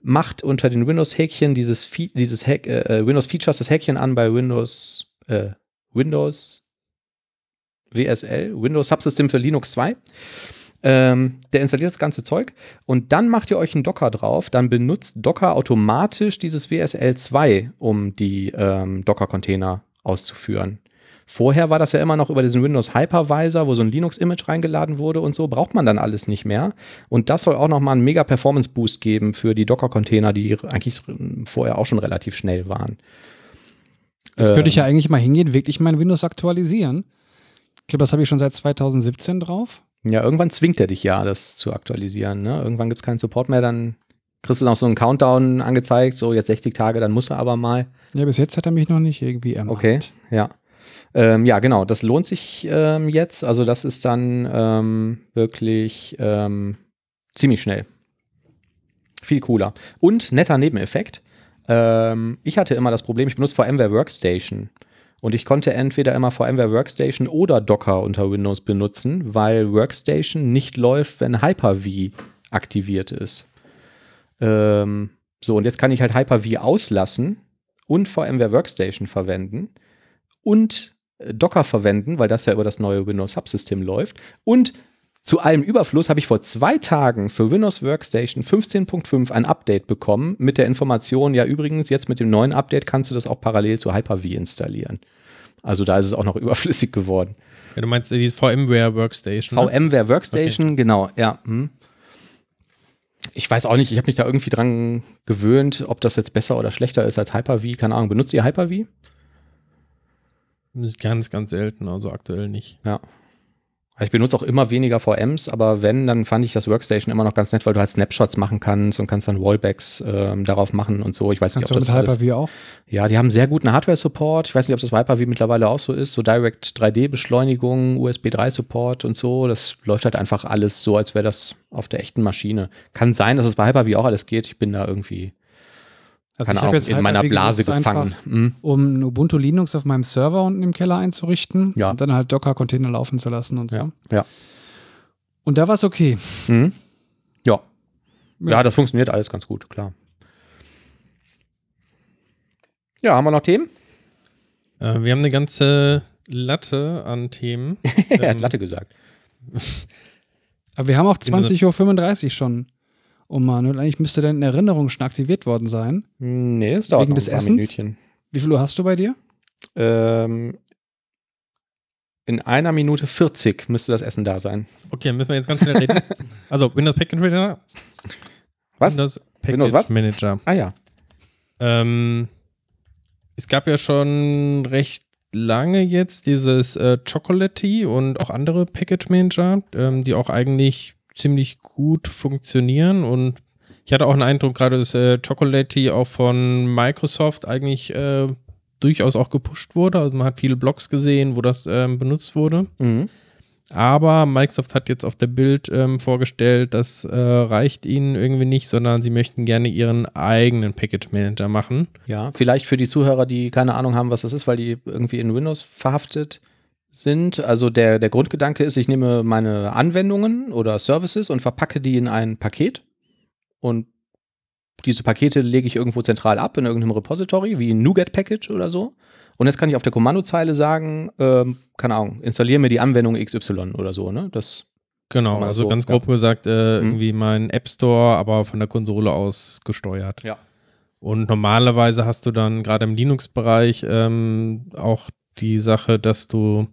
macht unter den Windows-Häkchen dieses, dieses Hack, äh, Windows-Features das Häkchen an bei Windows, äh, Windows WSL, Windows Subsystem für Linux 2. Ähm, der installiert das ganze Zeug und dann macht ihr euch einen Docker drauf. Dann benutzt Docker automatisch dieses WSL 2, um die ähm, Docker-Container auszuführen. Vorher war das ja immer noch über diesen Windows Hypervisor, wo so ein Linux-Image reingeladen wurde und so, braucht man dann alles nicht mehr. Und das soll auch nochmal einen mega Performance-Boost geben für die Docker-Container, die eigentlich vorher auch schon relativ schnell waren. Jetzt könnte ich Ähm, ja eigentlich mal hingehen, wirklich mein Windows aktualisieren. Ich glaube, das habe ich schon seit 2017 drauf. Ja, irgendwann zwingt er dich ja, das zu aktualisieren. Ne? Irgendwann gibt es keinen Support mehr, dann kriegst du noch so einen Countdown angezeigt, so jetzt 60 Tage, dann muss er aber mal. Ja, bis jetzt hat er mich noch nicht irgendwie ermahnt. Okay, ja. Ähm, ja, genau, das lohnt sich ähm, jetzt. Also das ist dann ähm, wirklich ähm, ziemlich schnell. Viel cooler. Und netter Nebeneffekt. Ähm, ich hatte immer das Problem, ich benutze VMware Workstation. Und ich konnte entweder immer VMware Workstation oder Docker unter Windows benutzen, weil Workstation nicht läuft, wenn Hyper-V aktiviert ist. Ähm, so, und jetzt kann ich halt Hyper-V auslassen und VMware Workstation verwenden und äh, Docker verwenden, weil das ja über das neue Windows Subsystem läuft. Und zu allem Überfluss habe ich vor zwei Tagen für Windows Workstation 15.5 ein Update bekommen mit der Information, ja übrigens, jetzt mit dem neuen Update kannst du das auch parallel zu Hyper-V installieren. Also da ist es auch noch überflüssig geworden. Ja, du meinst dieses VMware Workstation. ne? VMware Workstation, genau, ja. Hm. Ich weiß auch nicht, ich habe mich da irgendwie dran gewöhnt, ob das jetzt besser oder schlechter ist als Hyper-V. Keine Ahnung, benutzt ihr Hyper-V? Ganz, ganz selten, also aktuell nicht. Ja. Ich benutze auch immer weniger VMs, aber wenn, dann fand ich das Workstation immer noch ganz nett, weil du halt Snapshots machen kannst und kannst dann Wallbacks ähm, darauf machen und so. Ich weiß nicht, Kannst ob du das mit Hyper-V auch? Ja, die haben sehr guten Hardware-Support. Ich weiß nicht, ob das Hyper-V mittlerweile auch so ist. So Direct 3D-Beschleunigung, USB 3-Support und so. Das läuft halt einfach alles so, als wäre das auf der echten Maschine. Kann sein, dass es bei Hyper-V auch alles geht. Ich bin da irgendwie, Also keine ich Ahnung, jetzt in meiner Hyper-V Blase gefangen. einfach, Mhm. um ein Ubuntu Linux auf meinem Server unten im Keller einzurichten Ja. und dann halt Docker-Container laufen zu lassen und so. Ja, ja. Und da war es okay. Mhm. Ja. Ja. ja, das funktioniert alles ganz gut, klar. Ja, haben wir noch Themen? Äh, wir haben eine ganze Latte an Themen. er hat Ähm, Latte gesagt. Aber wir haben auch Bin so- 20.35 Uhr schon. Oh Manuel, eigentlich müsste deine Erinnerung schon aktiviert worden sein. Nee, es dauert Wegen noch des ein paar Essens? Minütchen. Wie viel Uhr hast du bei dir? Ähm, in einer Minute 40 müsste das Essen da sein. Okay, müssen wir jetzt ganz schnell reden. Also, Windows Package Manager. Was? Windows Package Windows was? Manager. Ah ja. Ähm, es gab ja schon recht lange jetzt dieses äh, Chocolatey und auch andere Package Manager, ähm, die auch eigentlich ziemlich gut funktionieren und ich hatte auch einen Eindruck, gerade dass äh, Chocolatey auch von Microsoft eigentlich äh, durchaus auch gepusht wurde. Also man hat viele Blogs gesehen, wo das ähm, benutzt wurde. Mhm. Aber Microsoft hat jetzt auf der Bild ähm, vorgestellt, das äh, reicht ihnen irgendwie nicht, sondern sie möchten gerne ihren eigenen Package Manager machen. Ja, vielleicht für die Zuhörer, die keine Ahnung haben, was das ist, weil die irgendwie in Windows verhaftet sind. Also der, der Grundgedanke ist, ich nehme meine Anwendungen oder Services und verpacke die in ein Paket und diese Pakete lege ich irgendwo zentral ab in irgendeinem Repository, wie ein NuGet-Package oder so. Und jetzt kann ich auf der Kommandozeile sagen, ähm, keine Ahnung, installiere mir die Anwendung XY oder so, ne? Das Genau, also so, ganz ja. grob gesagt, äh, Mhm. irgendwie mein App Store, aber von der Konsole aus gesteuert. Ja. Und normalerweise hast du dann gerade im Linux-Bereich ähm, auch die Sache, dass du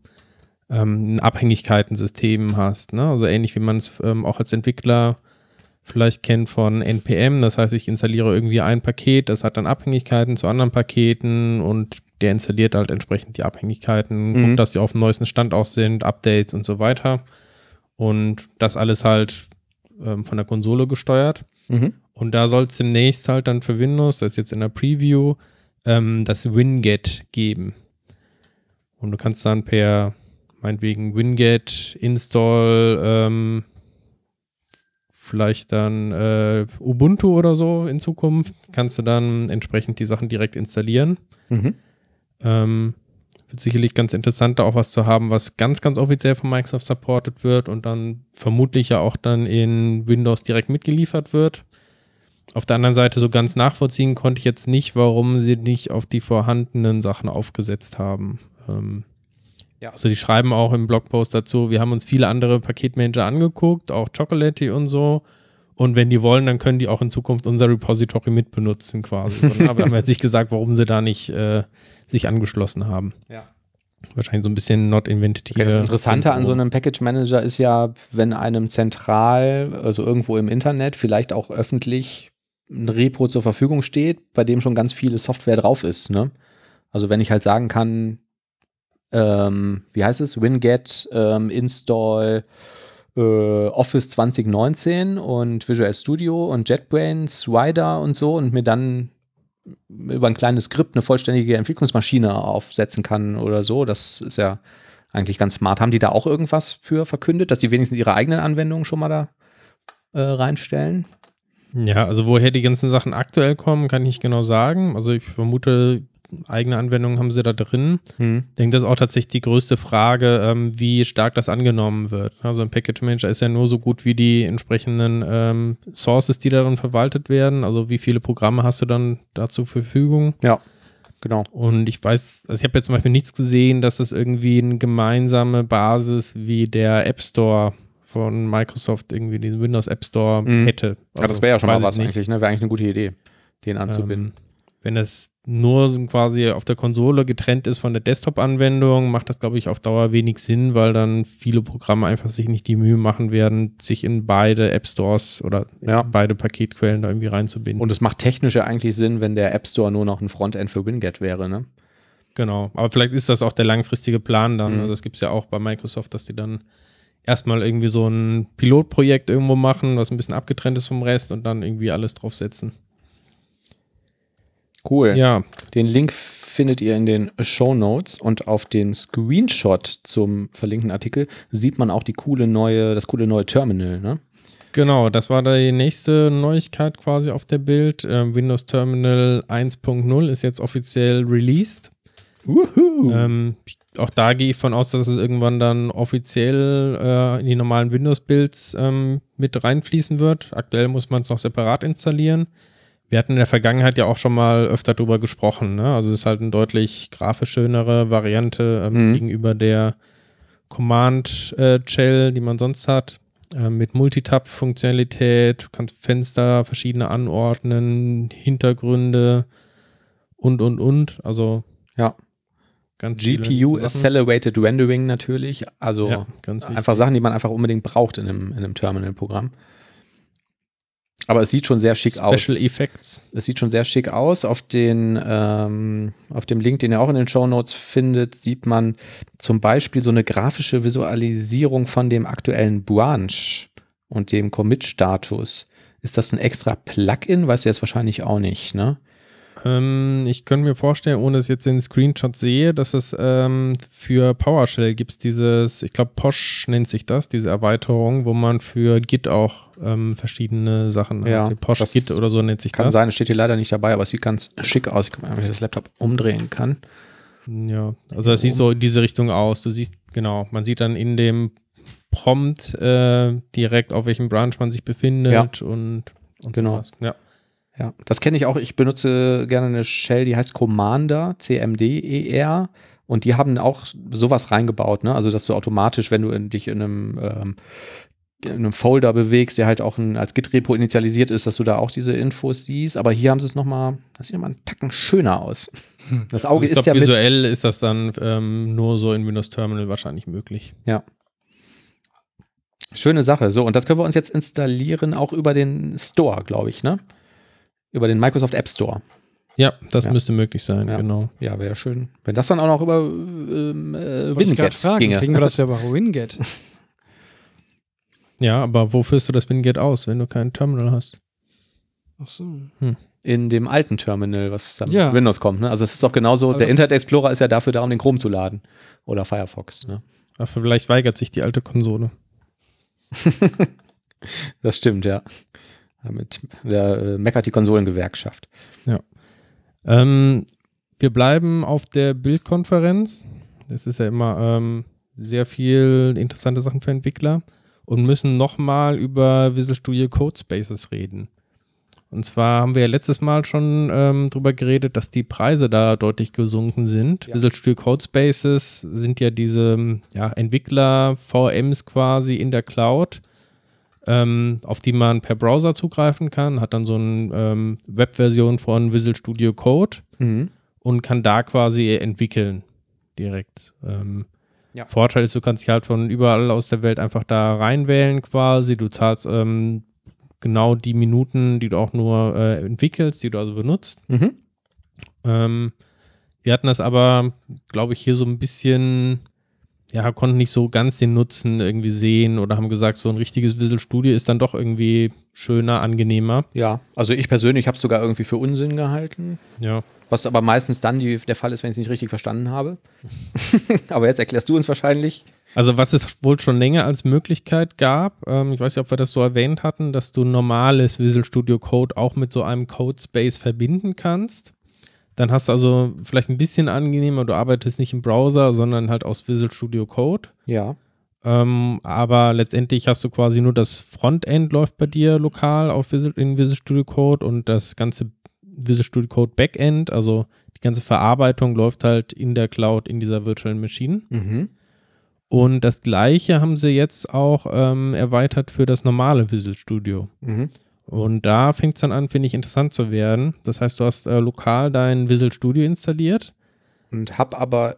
ähm, ein Abhängigkeitensystem hast. Ne? Also ähnlich wie man es ähm, auch als Entwickler vielleicht kennt von NPM. Das heißt, ich installiere irgendwie ein Paket, das hat dann Abhängigkeiten zu anderen Paketen und der installiert halt entsprechend die Abhängigkeiten, Mhm. guckt, dass die auf dem neuesten Stand auch sind, Updates und so weiter. Und das alles halt ähm, von der Konsole gesteuert. Mhm. Und da soll es demnächst halt dann für Windows, das ist jetzt in der Preview, ähm, das Winget geben. Und du kannst dann per, meinetwegen, Winget install, ähm, vielleicht dann äh, Ubuntu oder so in Zukunft, kannst du dann entsprechend die Sachen direkt installieren. Mhm. Ähm, wird sicherlich ganz interessant, da auch was zu haben, was ganz, ganz offiziell von Microsoft supported wird und dann vermutlich ja auch dann in Windows direkt mitgeliefert wird. Auf der anderen Seite so ganz nachvollziehen konnte ich jetzt nicht, warum sie nicht auf die vorhandenen Sachen aufgesetzt haben. Ähm, Ja. Also die schreiben auch im Blogpost dazu, wir haben uns viele andere Paketmanager angeguckt, auch Chocolatey und so. Und wenn die wollen, dann können die auch in Zukunft unser Repository mitbenutzen quasi. Ne? Aber haben jetzt nicht gesagt, warum sie da nicht äh, sich angeschlossen haben. Ja. Wahrscheinlich so ein bisschen not invented. Okay, das Interessante an so einem Package Manager ist ja, wenn einem zentral, also irgendwo im Internet, vielleicht auch öffentlich ein Repo zur Verfügung steht, bei dem schon ganz viele Software drauf ist. Ne? Also wenn ich halt sagen kann, ähm, wie heißt es, Winget ähm, install äh, Office 2019 und Visual Studio und JetBrains, Rider und so und mir dann über ein kleines Skript eine vollständige Entwicklungsmaschine aufsetzen kann oder so, das ist ja eigentlich ganz smart. Haben die da auch irgendwas für verkündet, dass die wenigstens ihre eigenen Anwendungen schon mal da äh, reinstellen? Ja, also woher die ganzen Sachen aktuell kommen, kann ich nicht genau sagen. Also ich vermute, eigene Anwendungen haben sie da drin. Hm. Ich denke, das ist auch tatsächlich die größte Frage, ähm, wie stark das angenommen wird. Also ein Package Manager ist ja nur so gut wie die entsprechenden ähm, Sources, die darin verwaltet werden. Also wie viele Programme hast du dann da zur Verfügung? Ja, genau. Und ich weiß, also ich habe jetzt zum Beispiel nichts gesehen, dass das irgendwie eine gemeinsame Basis wie der App Store von Microsoft irgendwie diesen Windows App Store Mhm. hätte. Ja, das wäre ja schon mal was eigentlich, ne? Wäre eigentlich eine gute Idee, den anzubinden. Ähm, wenn das nur quasi auf der Konsole getrennt ist von der Desktop-Anwendung, macht das, glaube ich, auf Dauer wenig Sinn, weil dann viele Programme einfach sich nicht die Mühe machen werden, sich in beide App Stores oder Ja. beide Paketquellen da irgendwie reinzubinden. Und es macht technisch ja eigentlich Sinn, wenn der App Store nur noch ein Frontend für Winget wäre, ne? Genau, aber vielleicht ist das auch der langfristige Plan dann. Mhm. Also das gibt es ja auch bei Microsoft, dass die dann erstmal irgendwie so ein Pilotprojekt irgendwo machen, was ein bisschen abgetrennt ist vom Rest und dann irgendwie alles draufsetzen. Cool. Ja, Den Link findet ihr in den Show Notes und auf dem Screenshot zum verlinkten Artikel sieht man auch die coole neue, das coole neue Terminal, ne? genau, das war die nächste Neuigkeit quasi auf der Bild. Ähm, Windows Terminal 1.0 ist jetzt offiziell released. Ähm, auch da gehe ich von aus, dass es irgendwann dann offiziell äh, in die normalen Windows-Builds ähm, mit reinfließen wird. Aktuell muss man es noch separat installieren. Wir hatten in der Vergangenheit ja auch schon mal öfter drüber gesprochen. Ne? Also es ist halt eine deutlich grafisch schönere Variante ähm, Mhm. gegenüber der Command-Shell, die man sonst hat. Ähm, mit Multitab-Funktionalität, du kannst Fenster verschiedene anordnen, Hintergründe und, und, und. Also Ja. GPU. Accelerated Rendering natürlich, also Ja, einfach Sachen, die man einfach unbedingt braucht in einem, in einem Terminal-Programm. Aber es sieht schon sehr schick aus. Special Effects. Es sieht schon sehr schick aus. Auf, den, ähm, auf dem Link, den ihr auch in den Show Notes findet, sieht man zum Beispiel so eine grafische Visualisierung von dem aktuellen Branch und dem Commit-Status. Ist das ein extra Plugin? Weißt du jetzt wahrscheinlich auch nicht, ne? Ähm, ich könnte mir vorstellen, ohne dass ich jetzt den Screenshot sehe, dass es ähm, für PowerShell gibt es dieses, ich glaube Posh nennt sich das, diese Erweiterung, wo man für Git auch ähm, verschiedene Sachen Ja, hat. Posh Git oder so nennt sich Kann das. sein, es steht hier leider nicht dabei, aber es sieht ganz schick aus. Ich gucke mal, ob ich das Laptop umdrehen kann. Ja, also das sieht so in diese Richtung aus. Du siehst, genau, man sieht dann in dem Prompt äh, direkt, auf welchem Branch man sich befindet Ja. und, und Genau. sowas. Ja. Ja, das kenne ich auch. Ich benutze gerne eine Shell, die heißt Commander, C-M-D-E-R. Und die haben auch sowas reingebaut, ne? Also, dass du automatisch, wenn du in, dich in einem, ähm, in einem Folder bewegst, der halt auch ein, als Git-Repo initialisiert ist, dass du da auch diese Infos siehst. Aber hier haben sie es nochmal, das sieht nochmal einen Tacken schöner aus. Das Auge Also ist glaub, ja visuell ist das dann ähm, nur so in Windows Terminal wahrscheinlich möglich. Ja. Schöne Sache. So, und das können wir uns jetzt installieren, auch über den Store, glaube ich, ne? Über den Microsoft App Store. Ja, das Ja. müsste möglich sein, Ja. genau. Ja, wäre schön. Wenn das dann auch noch über ähm, äh, Winget fragen, ginge. kriegen wir das ja über Winget? Ja, aber wo führst du das Winget aus, wenn du kein Terminal hast? Ach so. In dem alten Terminal, was dann Ja. mit Windows kommt. Ne? Also es ist auch genauso, Aber der Internet Explorer ist ja dafür da, um den Chrome zu laden. Oder Firefox. Ne? Aber vielleicht weigert sich die alte Konsole. Das stimmt, ja. Damit äh, meckert die Konsolengewerkschaft. Ähm, wir bleiben auf der Bildkonferenz. Das ist ja immer ähm, sehr viel interessante Sachen für Entwickler und müssen nochmal über Visual Studio Codespaces reden. Und zwar haben wir ja letztes Mal schon ähm, drüber geredet, dass die Preise da deutlich gesunken sind. Ja. Visual Studio Codespaces sind ja diese ja, Entwickler-VMs quasi in der Cloud, ähm, auf die man per Browser zugreifen kann, hat dann so eine ähm, Webversion von Visual Studio Code Mhm. und kann da quasi entwickeln direkt. Ähm, Ja. Vorteil ist, du kannst dich halt von überall aus der Welt einfach da reinwählen quasi. Du zahlst ähm, genau die Minuten, die du auch nur äh, entwickelst, die du also benutzt. Mhm. Ähm, wir hatten das aber, glaube ich, hier so ein bisschen, ja, konnten nicht so ganz den Nutzen irgendwie sehen oder haben gesagt, so ein richtiges Visual Studio ist dann doch irgendwie schöner, angenehmer. Ja, also ich persönlich habe es sogar irgendwie für Unsinn gehalten. Ja. Was aber meistens dann die, der Fall ist, wenn ich es nicht richtig verstanden habe. aber jetzt erklärst du uns wahrscheinlich. Also was es wohl schon länger als Möglichkeit gab, ähm, ich weiß nicht, ob wir das so erwähnt hatten, dass du normales Visual Studio Code auch mit so einem Codespace verbinden kannst. Dann hast du also vielleicht ein bisschen angenehmer, du arbeitest nicht im Browser, sondern halt aus Visual Studio Code. Ja. Ähm, aber letztendlich hast du quasi nur das Frontend läuft bei dir lokal auf Visual, in Visual Studio Code und das ganze Visual Studio Code Backend, also die ganze Verarbeitung läuft halt in der Cloud in dieser virtuellen Maschine. Mhm. Und das gleiche haben sie jetzt auch ähm, erweitert für das normale Visual Studio. Mhm. Und da fängt es dann an, finde ich, interessant zu werden. Das heißt, du hast äh, lokal dein Visual Studio installiert, Und hab aber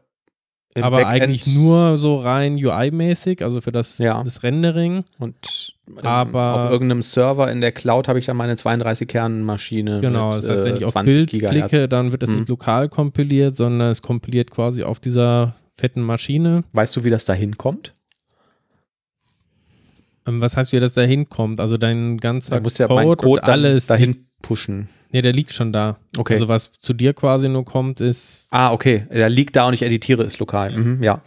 aber Backend eigentlich nur so rein UI-mäßig, also für das, Ja. das Rendering. Und Aber- auf irgendeinem Server in der Cloud habe ich dann meine 32-Kern-Maschine. Genau, mit, das heißt, wenn äh, ich auf 20 Bild Gigahertz. klicke, dann wird das Mhm. nicht lokal kompiliert, sondern es kompiliert quasi auf dieser fetten Maschine. Weißt du, wie das da hinkommt? Ähm, was heißt, wie das da hinkommt? Also dein ganzer Da muss ja Code, Code und alles dahin pushen. Nee, der liegt schon da. Okay. Also was zu dir quasi nur kommt, ist ah, okay. Der liegt da und ich editiere es lokal. Mhm, ja.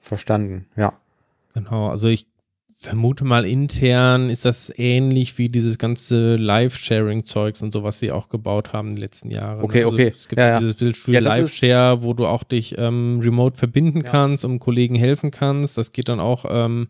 Verstanden, ja. Genau, also ich vermute mal intern ist das ähnlich wie dieses ganze Live-Sharing-Zeugs und so, was sie auch gebaut haben in den letzten Jahren. Okay, also okay. Es gibt Ja, ja. dieses Visual Studio Ja, Live-Share, wo du auch dich ähm, remote verbinden kannst, um Kollegen helfen kannst. Das geht dann auch, ähm,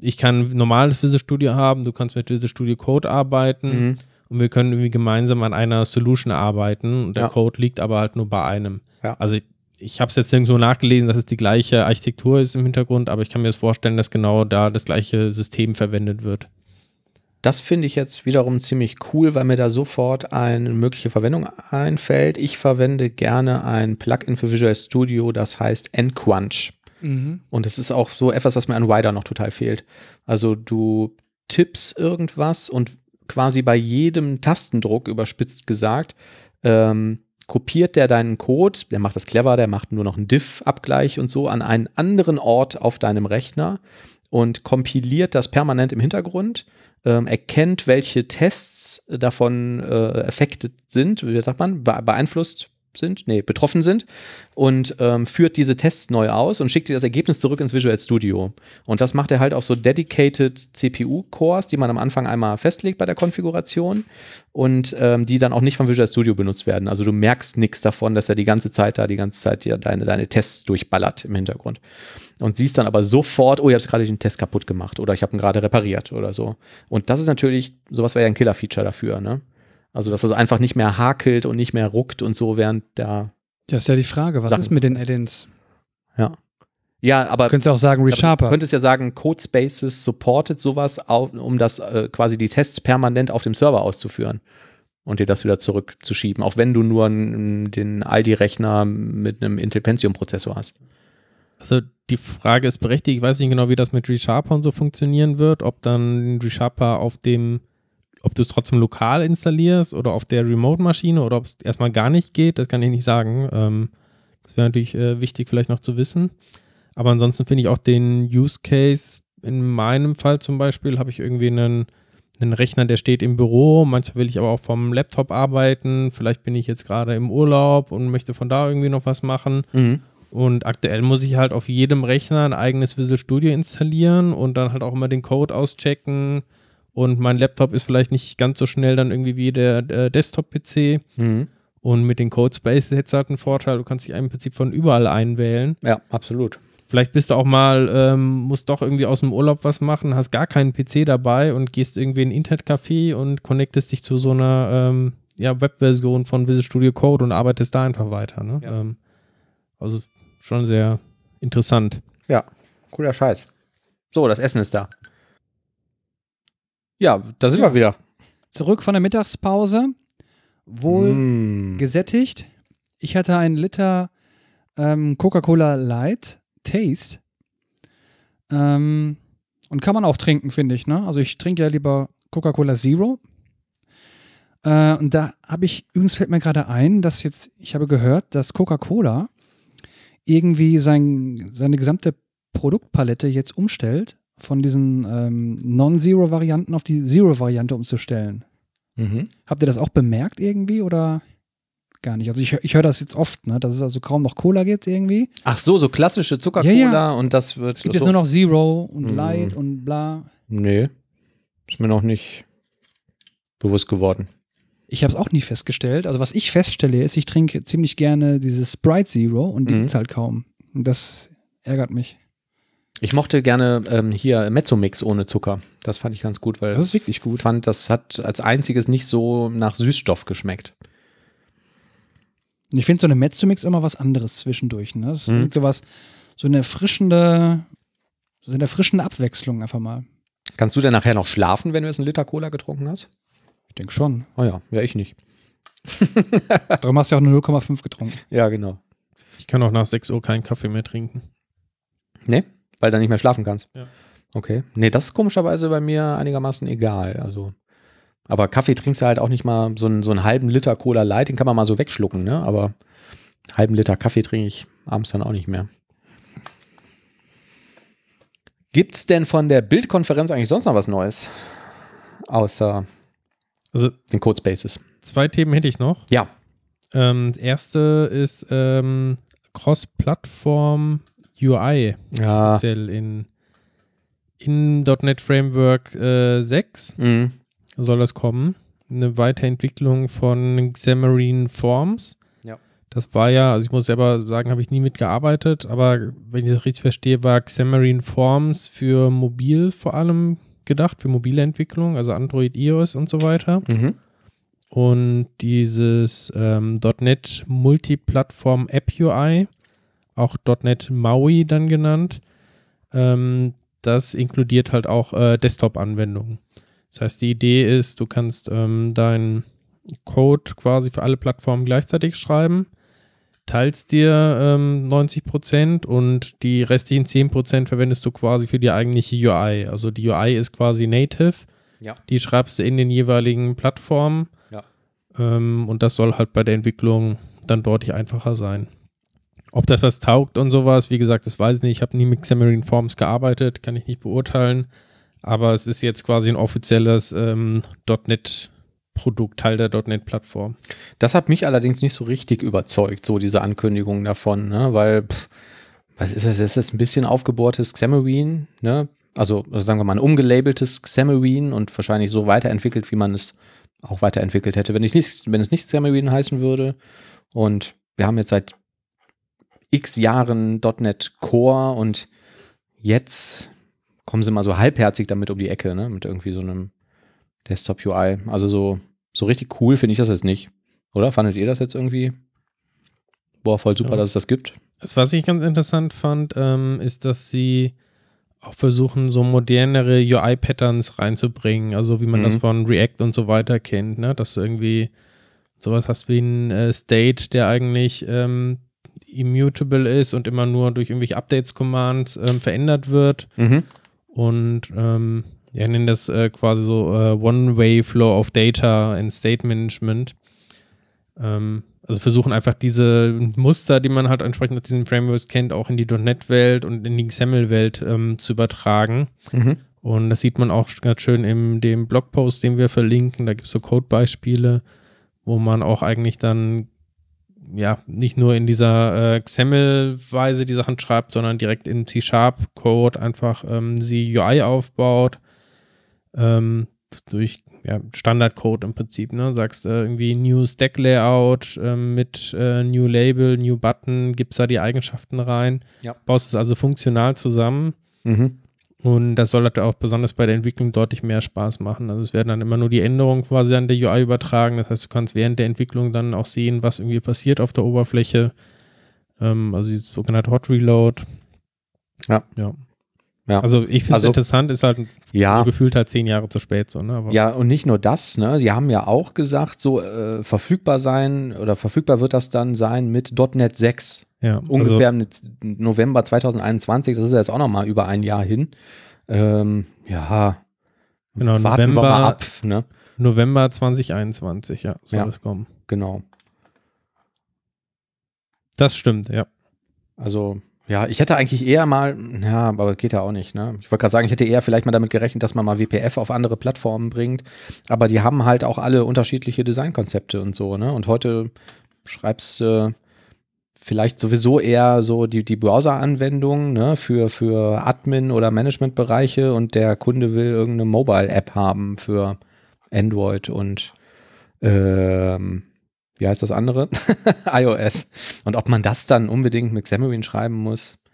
ich kann ein normales Visual Studio haben, du kannst mit Visual Studio Code arbeiten Mhm. und wir können irgendwie gemeinsam an einer Solution arbeiten und der Ja. Code liegt aber halt nur bei einem. Ja. Also ich, ich habe es jetzt irgendwo nachgelesen, dass es die gleiche Architektur ist im Hintergrund, aber ich kann mir das vorstellen, dass genau da das gleiche System verwendet wird. Das finde ich jetzt wiederum ziemlich cool, weil mir da sofort eine mögliche Verwendung einfällt. Ich verwende gerne ein Plugin für Visual Studio, das heißt Nquunch. Mhm. Und das ist auch so etwas, was mir an Rider noch total fehlt. Also du tippst irgendwas und quasi bei jedem Tastendruck, überspitzt gesagt, ähm, kopiert der deinen Code, der macht das clever, der macht nur noch einen Diff-Abgleich und so an einen anderen Ort auf deinem Rechner und kompiliert das permanent im Hintergrund, ähm, erkennt, welche Tests davon äh, affected sind, wie sagt man, be beeinflusst sind, nee, betroffen sind und ähm, führt diese Tests neu aus und schickt dir das Ergebnis zurück ins Visual Studio. Und das macht er halt auf so dedicated CPU-Cores, die man am Anfang einmal festlegt bei der Konfiguration und ähm, die dann auch nicht von Visual Studio benutzt werden. Also du merkst nichts davon, dass er die ganze Zeit da die ganze Zeit dir deine, deine Tests durchballert im Hintergrund. Und siehst dann aber sofort, oh, ich habe gerade den Test kaputt gemacht oder ich habe ihn gerade repariert oder so. Und das ist natürlich, sowas wäre ja ein Killer-Feature dafür, ne? Also, dass das einfach nicht mehr hakelt und nicht mehr ruckt und so während der. Das ist ja die Frage, was Sachen. ist mit den Add-ins? Ja. Ja, aber Du könntest auch sagen Du Resharper. könntest ja sagen, Codespaces supportet sowas, um das äh, quasi die Tests permanent auf dem Server auszuführen und dir das wieder zurückzuschieben, auch wenn du nur den Aldi-Rechner mit einem Intel Pentium-Prozessor hast. Also die Frage ist berechtigt. Ich weiß nicht genau, wie das mit ReSharper und so funktionieren wird. Ob dann ReSharper auf dem, ob du es trotzdem lokal installierst oder auf der Remote-Maschine oder ob es erstmal gar nicht geht, das kann ich nicht sagen. Ähm, das wäre natürlich äh, wichtig, vielleicht noch zu wissen. Aber ansonsten finde ich auch den Use Case, in meinem Fall zum Beispiel, habe ich irgendwie einen, einen Rechner, der steht im Büro. Manchmal will ich aber auch vom Laptop arbeiten. Vielleicht bin ich jetzt gerade im Urlaub und möchte von da irgendwie noch was machen. Und aktuell muss ich halt auf jedem Rechner ein eigenes Visual Studio installieren und dann halt auch immer den Code auschecken. Und mein Laptop ist vielleicht nicht ganz so schnell dann irgendwie wie der, der Desktop-PC. Mhm. Und mit den Codespaces hättest du halt einen Vorteil, du kannst dich im Prinzip von überall einwählen. Ja, absolut. Vielleicht bist du auch mal, ähm, musst doch irgendwie aus dem Urlaub was machen, hast gar keinen PC dabei und gehst irgendwie in ein Internetcafé und connectest dich zu so einer ähm, ja, Webversion von Visual Studio Code und arbeitest da einfach weiter. Ne? Ja. Ähm, also schon sehr interessant. Ja, cooler Scheiß. So, das Essen ist da. Ja, da sind Ja. wir wieder. Zurück von der Mittagspause. Wohl Mm. gesättigt. Ich hatte einen Liter ähm, Coca-Cola Light Taste. Ähm, und kann man auch trinken, finde ich. Ne? Also ich trinke ja lieber Coca-Cola Zero. Äh, und da habe ich, übrigens fällt mir gerade ein, dass jetzt, ich habe gehört, dass Coca-Cola irgendwie sein, seine gesamte Produktpalette jetzt umstellt, von diesen ähm, Non-Zero-Varianten auf die Zero-Variante umzustellen. Mhm. Habt ihr das auch bemerkt irgendwie oder gar nicht? Also ich, ich höre das jetzt oft, ne, dass es also kaum noch Cola gibt irgendwie. Ach so, so klassische Zuckercola Ja, und das wird Es gibt so. jetzt nur noch Zero und Mhm. Light und bla. Nee, ist mir noch nicht bewusst geworden. Ich habe es auch nie festgestellt. Also was ich feststelle ist, ich trinke ziemlich gerne dieses Sprite Zero und die Mhm. gibt's halt kaum. Das ärgert mich. Ich mochte gerne ähm, hier Mezzomix ohne Zucker. Das fand ich ganz gut, weil Das ist wirklich ich gut. fand, das hat als einziges nicht so nach Süßstoff geschmeckt. Ich finde so eine Mezzomix immer was anderes zwischendurch. Ne? Das ist Mhm. irgendwie sowas, so eine erfrischende, so eine erfrischende Abwechslung einfach mal. Kannst du denn nachher noch schlafen, wenn du jetzt einen Liter Cola getrunken hast? Ich denke schon. Oh ja, ja, ich nicht. Darum hast du ja auch nur 0,5 getrunken. Ja, genau. Ich kann auch nach 6 Uhr keinen Kaffee mehr trinken. Nee, weil du nicht mehr schlafen kannst. Ja. Okay. Nee, das ist komischerweise bei mir einigermaßen egal. Also, aber Kaffee trinkst du halt auch nicht mal so einen, so einen halben Liter Cola Light, den kann man mal so wegschlucken, ne? Aber einen halben Liter Kaffee trinke ich abends dann auch nicht mehr. Gibt's denn von der Bildkonferenz eigentlich sonst noch was Neues? Außer Also den Codespaces. zwei Themen hätte ich noch. Ja. Ähm, das erste ist ähm, Cross-Plattform UI, Ja. speziell in, in .NET Framework äh, 6 Mhm. soll das kommen. Eine Weiterentwicklung von Xamarin Forms. Ja. Das war ja, also ich muss selber sagen, habe ich nie mitgearbeitet, aber wenn ich das richtig verstehe, war Xamarin Forms für mobil vor allem gedacht, für mobile Entwicklung, also Android, iOS und so weiter. Mhm. Und dieses ähm, .NET Multiplattform App UI, auch .NET MAUI dann genannt, ähm, das inkludiert halt auch äh, Desktop-Anwendungen. Das heißt, die Idee ist, du kannst ähm, deinen Code quasi für alle Plattformen gleichzeitig schreiben, teilst dir ähm, 90% und die restlichen 10% verwendest du quasi für die eigentliche UI. Also die UI ist quasi native. Ja. Die schreibst du in den jeweiligen Plattformen. Ja. Ähm, und das soll halt bei der Entwicklung dann deutlich einfacher sein. Ob das was taugt und sowas, wie gesagt, das weiß ich nicht. Ich habe nie mit Xamarin Forms gearbeitet, kann ich nicht beurteilen. Aber es ist jetzt quasi ein offizielles ähm, .NET-Produkt, Teil der .NET-Plattform. Das hat mich allerdings nicht so richtig überzeugt, so diese Ankündigung davon, ne? weil, pff, was ist das? Ist das ein bisschen aufgebohrtes Xamarin, ne? Also sagen wir mal ein umgelabeltes Xamarin und wahrscheinlich so weiterentwickelt, wie man es auch weiterentwickelt hätte, wenn, ich nicht, wenn es nicht Xamarin heißen würde. Und wir haben jetzt seit x Jahren .NET Core und jetzt kommen sie mal so halbherzig damit um die Ecke, ne? Mit irgendwie so einem Desktop UI. Also so So richtig cool finde ich das jetzt nicht. Oder? Fandet ihr das jetzt irgendwie? Boah, voll super, Ja. dass es das gibt. Das, was ich ganz interessant fand, ähm, ist, dass sie auch versuchen, so modernere UI-Patterns reinzubringen, also wie man Mhm. das von React und so weiter kennt, ne? dass du irgendwie sowas hast wie ein äh, State, der eigentlich ähm, immutable ist und immer nur durch irgendwelche Updates-Commands ähm, verändert wird Mhm. und ähm, ja, nennen das äh, quasi so äh, One-Way-Flow of Data in State Management. Ähm, also versuchen einfach diese Muster, die man halt entsprechend aus diesen Frameworks kennt, auch in die .NET-Welt und in die XAML-Welt ähm, zu übertragen. Mhm. Und das sieht man auch ganz schön in dem Blogpost, den wir verlinken. Da gibt es so Codebeispiele, wo man auch eigentlich dann ja nicht nur in dieser äh, XAML-Weise die Sachen schreibt, sondern direkt im C-Sharp-Code einfach ähm, die UI aufbaut. Ähm, durch ja, Standardcode im Prinzip, ne? Sagst äh, irgendwie New Stack Layout ähm, mit äh, New Label, New Button, gibst da die Eigenschaften rein, Ja. baust es also funktional zusammen Mhm. Und das soll halt auch besonders bei der Entwicklung deutlich mehr Spaß machen. Also es werden dann immer nur die Änderungen quasi an der UI übertragen. Das heißt, du kannst während der Entwicklung dann auch sehen, was irgendwie passiert auf der Oberfläche. Ähm, also dieses sogenannte Hot Reload. Ja. ja. Ja. Also ich finde es Also- interessant, ist halt Ja. gefühlt halt zehn Jahre zu spät so, ne? Aber Ja, und nicht nur das, ne? Sie haben ja auch gesagt, so äh, verfügbar sein oder verfügbar wird das dann sein mit .NET 6. ja, Ungefähr im November 2021, das ist ja jetzt auch noch mal über ein Jahr hin. Ähm, ja, Genau, warten November- wir mal ab, ne? Also November 2021, ja, soll Ja. es kommen. Genau. Das stimmt, ja. Also, ja, ich hätte eigentlich eher mal, ja, aber geht ja auch nicht, ne? Ich wollte gerade sagen, ich hätte eher vielleicht mal damit gerechnet, dass man mal WPF auf andere Plattformen bringt. Aber die haben halt auch alle unterschiedliche Designkonzepte und so, ne? Und heute schreibst du vielleicht sowieso eher so die, die Browser-Anwendung, ne, für, für Admin- oder Managementbereiche und der Kunde will irgendeine Mobile-App haben für Android und ähm, wie heißt das andere? iOS. Und ob man das dann unbedingt mit Xamarin schreiben muss,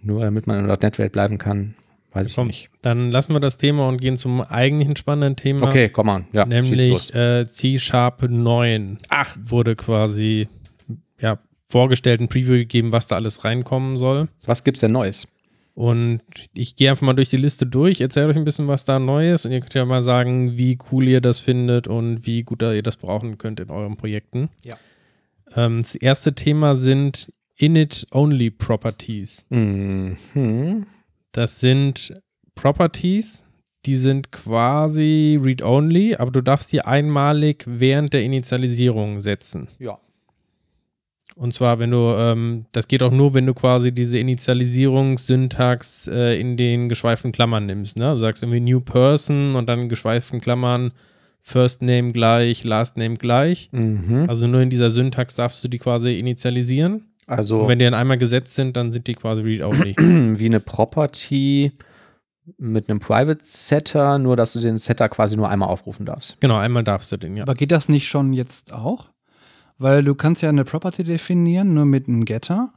nur damit man in der .NET-Welt bleiben kann, weiß ich Komm, nicht. dann lassen wir das Thema und gehen zum eigentlichen spannenden Thema. Okay, komm mal. Ja, nämlich äh, C-Sharp 9. Ach. Wurde quasi ja, vorgestellt, ein Preview gegeben, was da alles reinkommen soll. Was gibt's denn Neues? Und ich gehe einfach mal durch die Liste durch, erzähle euch ein bisschen, was da neu ist und ihr könnt ja mal sagen, wie cool ihr das findet und wie gut ihr das brauchen könnt in euren Projekten. Ja. Ähm, das erste Thema sind Init-Only Properties. Mhm. Das sind Properties, die sind quasi read-only, aber du darfst die einmalig während der Initialisierung setzen. Ja. Und zwar, wenn du, ähm, das geht auch nur, wenn du quasi diese Initialisierungssyntax äh, in den geschweiften Klammern nimmst. Ne? Du sagst irgendwie New Person und dann geschweiften Klammern First Name gleich, Last Name gleich. Mhm. Also nur in dieser Syntax darfst du die quasi initialisieren. Also Und wenn die dann einmal gesetzt sind, dann sind die quasi read-only. wie eine Property mit einem Private Setter, nur dass du den Setter quasi nur einmal aufrufen darfst. genau, einmal darfst du den, ja. Aber geht das nicht schon jetzt auch? Weil du kannst ja eine Property definieren, nur mit einem Getter.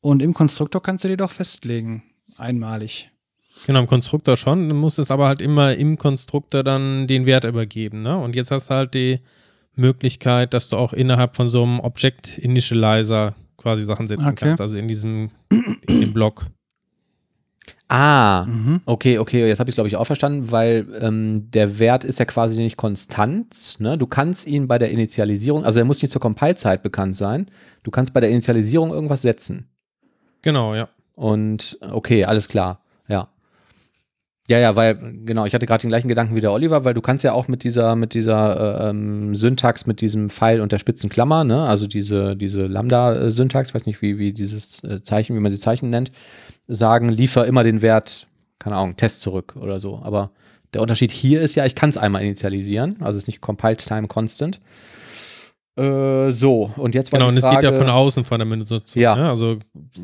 Und im Konstruktor kannst du die doch festlegen. Einmalig. Genau, im Konstruktor schon. Du musst es aber halt immer im Konstruktor dann den Wert übergeben. Ne? Und jetzt hast du halt die Möglichkeit, dass du auch innerhalb von so einem Object Initializer quasi Sachen setzen Okay. kannst. Also in diesem in dem Block. Ah, Mhm. okay, okay, jetzt habe ich es, glaube ich, auch verstanden, weil ähm, der Wert ist ja quasi nicht konstant. Ne? Du kannst ihn bei der Initialisierung, also er muss nicht zur Compile-Zeit bekannt sein, du kannst bei der Initialisierung irgendwas setzen. Genau, ja. Und okay, alles klar, ja. Ja, ja, weil, genau, ich hatte gerade den gleichen Gedanken wie der Oliver, weil du kannst ja auch mit dieser, mit dieser äh, ähm, Syntax, mit diesem Pfeil und der spitzen Klammer, ne, also diese, diese Lambda-Syntax, weiß nicht, wie, wie dieses äh, Zeichen, wie man sie Zeichen nennt, sagen, liefer immer den Wert, keine Ahnung, Test zurück oder so. Aber der Unterschied hier ist ja, ich kann es einmal initialisieren, also es ist nicht Compiled Time Constant. Äh, so, und jetzt war Genau, und es geht ja von außen von der Benutzung. Ja. Ne? Also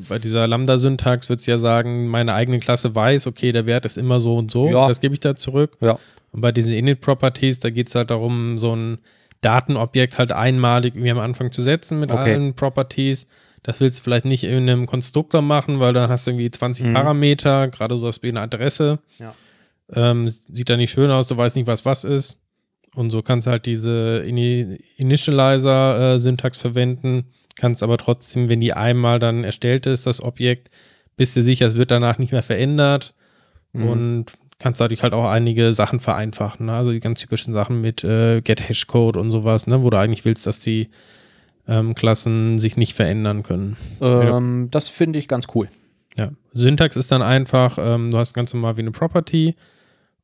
bei dieser Lambda-Syntax wird es ja sagen, meine eigene Klasse weiß, okay, der Wert ist immer so und so, Ja. das gebe ich da zurück. Ja. Und bei diesen Init-Properties, da geht es halt darum, so ein Datenobjekt halt einmalig irgendwie am Anfang zu setzen mit Okay. allen Properties. Das willst du vielleicht nicht in einem Konstruktor machen, weil dann hast du irgendwie 20 Mhm. Parameter, gerade sowas wie eine Adresse. Ja. Ähm, sieht da nicht schön aus, du weißt nicht, was was ist. Und so kannst du halt diese Ini Initializer-Syntax verwenden, kannst aber trotzdem, wenn die einmal dann erstellt ist, das Objekt, bist du sicher, es wird danach nicht mehr verändert Mhm. und kannst dadurch halt auch einige Sachen vereinfachen. Ne? Also die ganz typischen Sachen mit äh, Get Hashcode und sowas, ne? wo du eigentlich willst, dass die ähm, Klassen sich nicht verändern können. Ähm, Das finde ich ganz cool. Ja. Syntax ist dann einfach, ähm, du hast ganz normal wie eine Property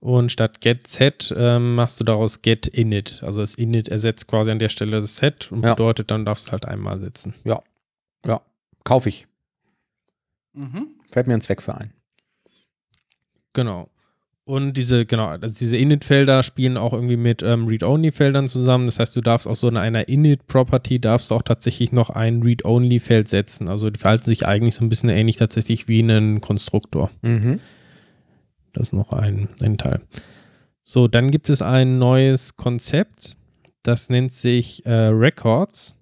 und statt get set ähm, machst du daraus get init. Also das init ersetzt quasi an der Stelle das set und Ja. bedeutet, dann darfst du halt einmal setzen. Ja. Ja. Kaufe ich. Mhm. Fällt mir ein Zweck für ein. Genau. Und diese, genau, also diese Init-Felder spielen auch irgendwie mit ähm, Read-Only-Feldern zusammen. Das heißt, du darfst aus so einer Init-Property darfst du auch tatsächlich noch ein Read-Only-Feld setzen. Also die verhalten sich eigentlich so ein bisschen ähnlich tatsächlich wie ein Konstruktor. Mhm. Das ist noch ein, ein Teil. So, dann gibt es ein neues Konzept. Das nennt sich äh, Records.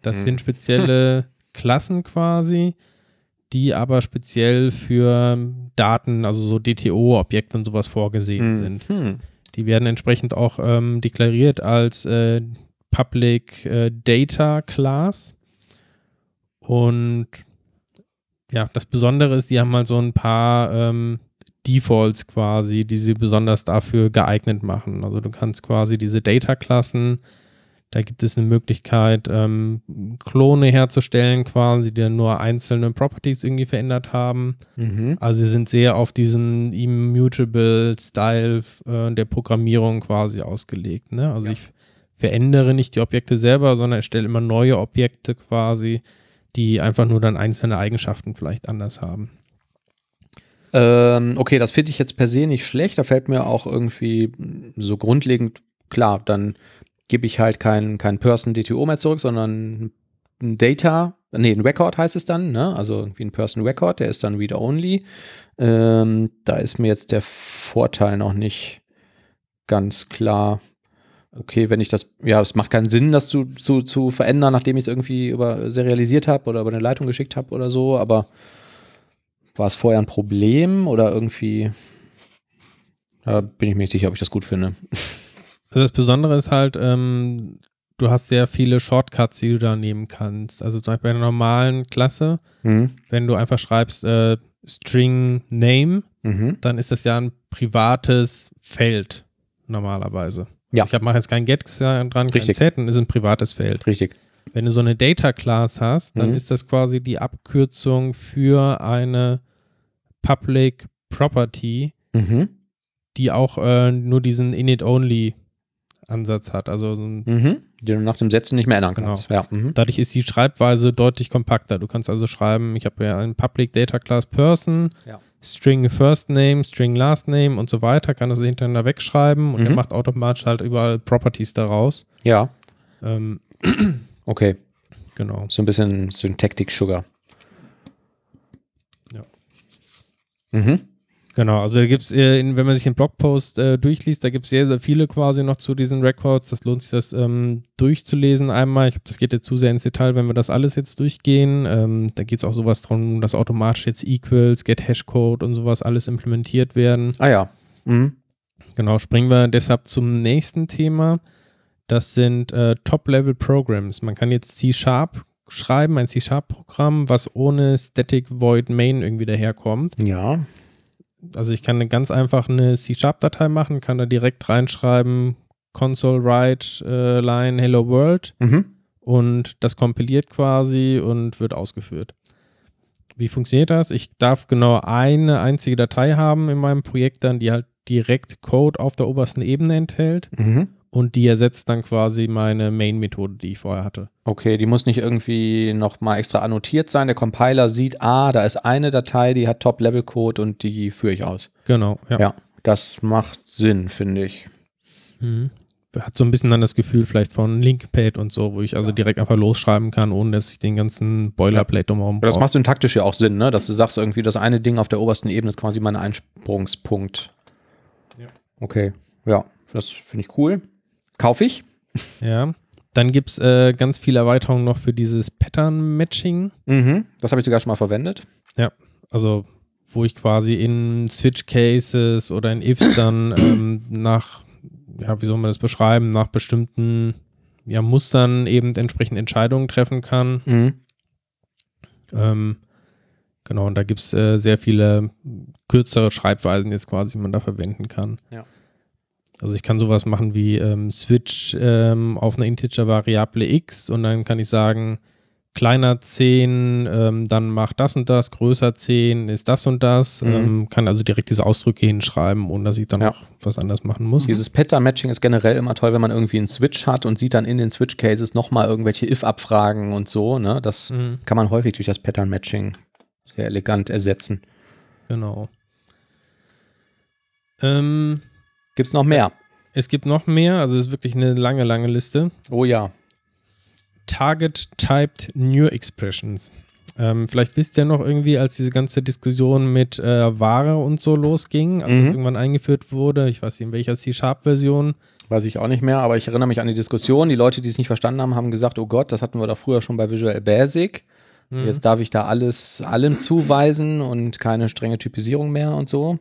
Das Hm. sind spezielle Klassen quasi, die aber speziell für Daten, also so DTO-Objekte und sowas vorgesehen sind. Hm. Die werden entsprechend auch ähm, deklariert als äh, Public äh, Data Class. Und ja, das Besondere ist, die haben mal so ein paar ähm, Defaults quasi, die sie besonders dafür geeignet machen. Also du kannst quasi diese Data-Klassen, da gibt es eine Möglichkeit, ähm, Klone herzustellen quasi, die dann nur einzelne Properties irgendwie verändert haben. Mhm. Also sie sind sehr auf diesen immutable Style äh, der Programmierung quasi ausgelegt. Ne? Also ich verändere nicht die Objekte selber, sondern erstelle immer neue Objekte quasi, die einfach nur dann einzelne Eigenschaften vielleicht anders haben. Ähm, okay, das finde ich jetzt per se nicht schlecht. Da fällt mir auch irgendwie so grundlegend klar, dann gebe ich halt kein, kein Person-DTO mehr zurück, sondern ein Data, nee, ein Record heißt es dann, ne? Also irgendwie ein Person-Record, der ist dann Read-Only. Ähm, da ist mir jetzt der Vorteil noch nicht ganz klar. Okay, wenn ich das, ja, es macht keinen Sinn, das zu, zu, zu verändern, nachdem ich es irgendwie über serialisiert habe oder über eine Leitung geschickt habe oder so, aber war es vorher ein Problem oder irgendwie? Da bin ich mir nicht sicher, ob ich das gut finde. Also das Besondere ist halt, ähm, du hast sehr viele Shortcuts, die du da nehmen kannst. Also zum Beispiel bei einer normalen Klasse, Mhm. wenn du einfach schreibst äh, String Name, Mhm. dann ist das ja ein privates Feld normalerweise. Ja. Ich mache jetzt kein Get dran, kein Richtig. Set, und ist ein privates Feld. Richtig. Wenn du so eine Data Class hast, dann Mhm. ist das quasi die Abkürzung für eine Public Property, Mhm. die auch äh, nur diesen Init-Only Ansatz hat. Also so Mhm. Die du nach dem Setzen nicht mehr ändern Genau. kannst. Ja. Mhm. dadurch ist die Schreibweise deutlich kompakter. Du kannst also schreiben, ich habe ja einen Public Data Class Person, Ja. String First Name, String Last Name und so weiter, kann das hintereinander wegschreiben und Mhm. er macht automatisch halt überall Properties daraus. ja. Ähm, Okay. genau. So ein bisschen Syntactic Sugar. Ja. Mhm. Genau, also da gibt es, äh, wenn man sich den Blogpost äh, durchliest, da gibt es sehr, sehr viele quasi noch zu diesen Records. Das lohnt sich, das ähm, durchzulesen einmal. Ich glaube, das geht jetzt zu sehr ins Detail, wenn wir das alles jetzt durchgehen. Ähm, da geht es auch sowas drum, dass automatisch jetzt Equals, Get Hashcode und sowas alles implementiert werden. Ah ja. Mhm. Genau, springen wir deshalb zum nächsten Thema. Das sind äh, Top-Level-Programs. Man kann jetzt C-Sharp schreiben, ein C-Sharp-Programm, was ohne Static Void Main irgendwie daherkommt. Ja. Also ich kann ganz einfach eine C-Sharp-Datei machen, kann da direkt reinschreiben, console write äh, line hello world Mhm. und das kompiliert quasi und wird ausgeführt. Wie funktioniert das? Ich darf genau eine einzige Datei haben in meinem Projekt dann, die halt direkt Code auf der obersten Ebene enthält Mhm. Und die ersetzt dann quasi meine Main-Methode, die ich vorher hatte. Okay, die muss nicht irgendwie nochmal extra annotiert sein. Der Compiler sieht, ah, da ist eine Datei, die hat Top-Level-Code und die führe ich aus. Genau, ja. Ja, das macht Sinn, finde ich. Mhm. Hat so ein bisschen dann das Gefühl vielleicht von Linkpad und so, wo ich also direkt einfach losschreiben kann, ohne dass ich den ganzen Boilerplate drumherum Aber das brauche. macht syntaktisch ja auch Sinn, ne? dass du sagst irgendwie, das eine Ding auf der obersten Ebene ist quasi mein Einsprungspunkt. Ja. Okay, ja, das finde ich cool. Kaufe ich. Ja. Dann gibt es äh, ganz viele Erweiterungen noch für dieses Pattern-Matching. Mhm. Das habe ich sogar schon mal verwendet. Also, wo ich quasi in Switch-Cases oder in Ifs dann ähm, nach ja, wie soll man das beschreiben, nach bestimmten ja, Mustern eben entsprechend Entscheidungen treffen kann. Mhm. Ähm, genau, und da gibt es äh, sehr viele kürzere Schreibweisen jetzt quasi, die man da verwenden kann. Ja. Also ich kann sowas machen wie ähm, Switch ähm, auf eine Integer-Variable x und dann kann ich sagen, kleiner 10, ähm, dann macht das und das, größer 10 ist das und das. Mhm. Ähm, kann also direkt diese Ausdrücke hinschreiben, ohne dass ich dann Ja. noch was anderes machen muss. Dieses Pattern-Matching ist generell immer toll, wenn man irgendwie einen Switch hat und sieht dann in den Switch-Cases nochmal irgendwelche If-Abfragen und so. Ne? Das Mhm, kann man häufig durch das Pattern-Matching sehr elegant ersetzen. genau. Ähm, Gibt es noch mehr? es gibt noch mehr, also es ist wirklich eine lange, lange Liste. Oh ja. Target-Typed New Expressions. Ähm, vielleicht wisst ihr noch irgendwie, als diese ganze Diskussion mit äh, Ware und so losging, als Mhm. es irgendwann eingeführt wurde, ich weiß nicht, in welcher C-Sharp-Version, Weiß ich auch nicht mehr, aber ich erinnere mich an die Diskussion. Die Leute, die es nicht verstanden haben, haben gesagt, oh Gott, das hatten wir doch früher schon bei Visual Basic. Mhm. Jetzt darf ich da alles allem zuweisen und keine strenge Typisierung mehr und so.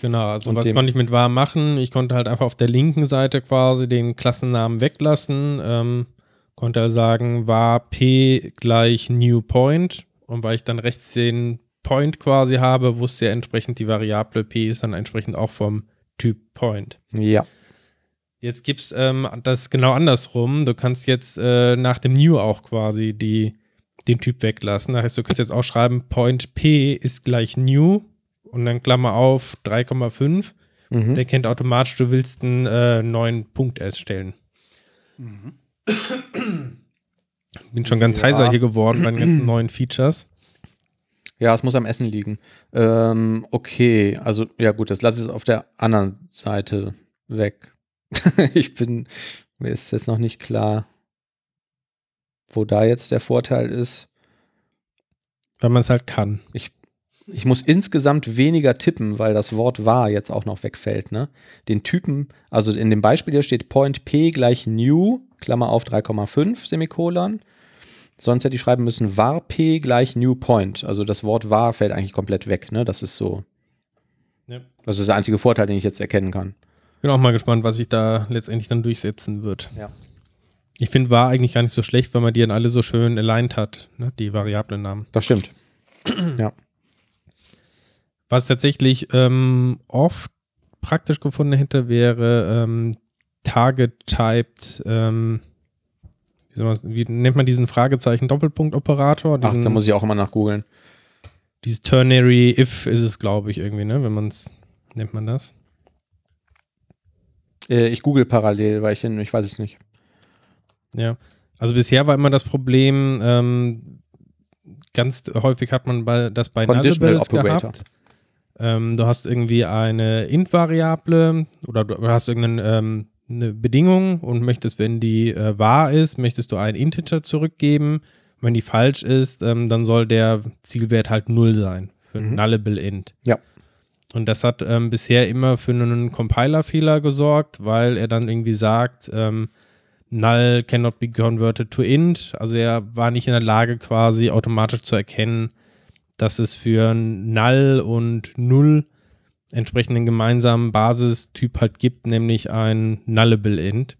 Genau, also Und was konnte ich mit var machen? Ich konnte halt einfach auf der linken Seite quasi den Klassennamen weglassen, ähm, konnte also sagen, var p gleich new point und weil ich dann rechts den Point quasi habe, wusste er entsprechend die Variable p ist dann entsprechend auch vom Typ Point. Ja. Jetzt gibt es ähm, das genau andersrum. Du kannst jetzt äh, nach dem New auch quasi die, den Typ weglassen. Das heißt, du kannst jetzt auch schreiben, Point P ist gleich New und dann Klammer auf 3,5. Mhm. Der kennt automatisch, du willst einen äh, neuen Punkt erstellen. Bin schon ganz Ja. heiser hier geworden bei den ganzen neuen Features. Ja, es muss am Essen liegen. Ähm, okay, also ja gut, das lasse ich auf der anderen Seite weg. ich bin, mir ist jetzt noch nicht klar, wo da jetzt der Vorteil ist. Weil man es halt kann. Ich muss insgesamt weniger tippen, weil das Wort war jetzt auch noch wegfällt. Ne? Den Typen, also in dem Beispiel hier steht Point P gleich New, Klammer auf 3,5, Semikolon. Sonst hätte ich schreiben müssen var P gleich New Point. Also das Wort var fällt eigentlich komplett weg. Ne? Das ist so. Ja. Das ist der einzige Vorteil, den ich jetzt erkennen kann. Bin auch mal gespannt, was sich da letztendlich dann durchsetzen wird. Ja. Ich finde, war eigentlich gar nicht so schlecht, weil man die dann alle so schön aligned hat, ne? die Variablennamen. Das stimmt. Was tatsächlich ähm, oft praktisch gefunden hätte, wäre ähm, Target-Typed, ähm, wie, wie nennt man diesen Fragezeichen-Doppelpunkt-Operator? Ach, Diesen, da muss ich auch immer nach googeln. Dieses Ternary If ist es, glaube ich, irgendwie, ne? Wenn man es, nennt man das? Äh, ich google parallel, weil ich, ich weiß es nicht. Ja. Also bisher war immer das Problem, ähm, ganz häufig hat man das bei Nullables Operator. gehabt. Ähm, du hast irgendwie eine Int-Variable oder du hast irgendeine ähm, eine Bedingung und möchtest, wenn die äh, wahr ist, möchtest du einen Integer zurückgeben. Wenn die falsch ist, ähm, dann soll der Zielwert halt 0 sein für Mhm. Nullable Int. Ja. Und das hat ähm, bisher immer für einen Compiler-Fehler gesorgt, weil er dann irgendwie sagt, ähm, null cannot be converted to int. Also er war nicht in der Lage, quasi automatisch zu erkennen, dass es für null und null entsprechenden gemeinsamen Basistyp halt gibt, nämlich ein nullable int.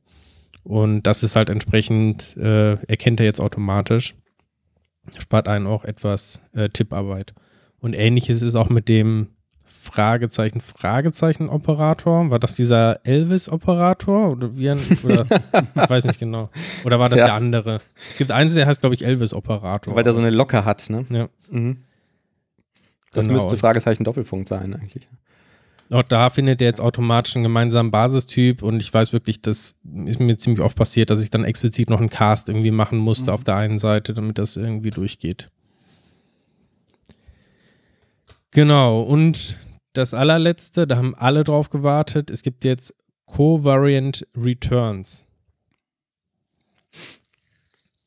Und das ist halt entsprechend, äh, erkennt er jetzt automatisch. Spart einen auch etwas äh, Tipparbeit. Und ähnliches ist auch mit dem Fragezeichen, Fragezeichen-Operator. War das dieser Elvis-Operator? Oder wie ein, oder, ich weiß nicht genau. Oder war das Ja. der andere? Es gibt eins, der heißt, glaube ich, Elvis-Operator. Weil der so eine Locke hat, ne? Ja. Mhm. Das Genau. müsste Fragezeichen Doppelpunkt sein, eigentlich. Auch da findet er jetzt automatisch einen gemeinsamen Basistyp und ich weiß wirklich, das ist mir ziemlich oft passiert, dass ich dann explizit noch einen Cast irgendwie machen musste Mhm. auf der einen Seite, damit das irgendwie durchgeht. Genau, und das allerletzte, da haben alle drauf gewartet, es gibt jetzt Covariant Returns.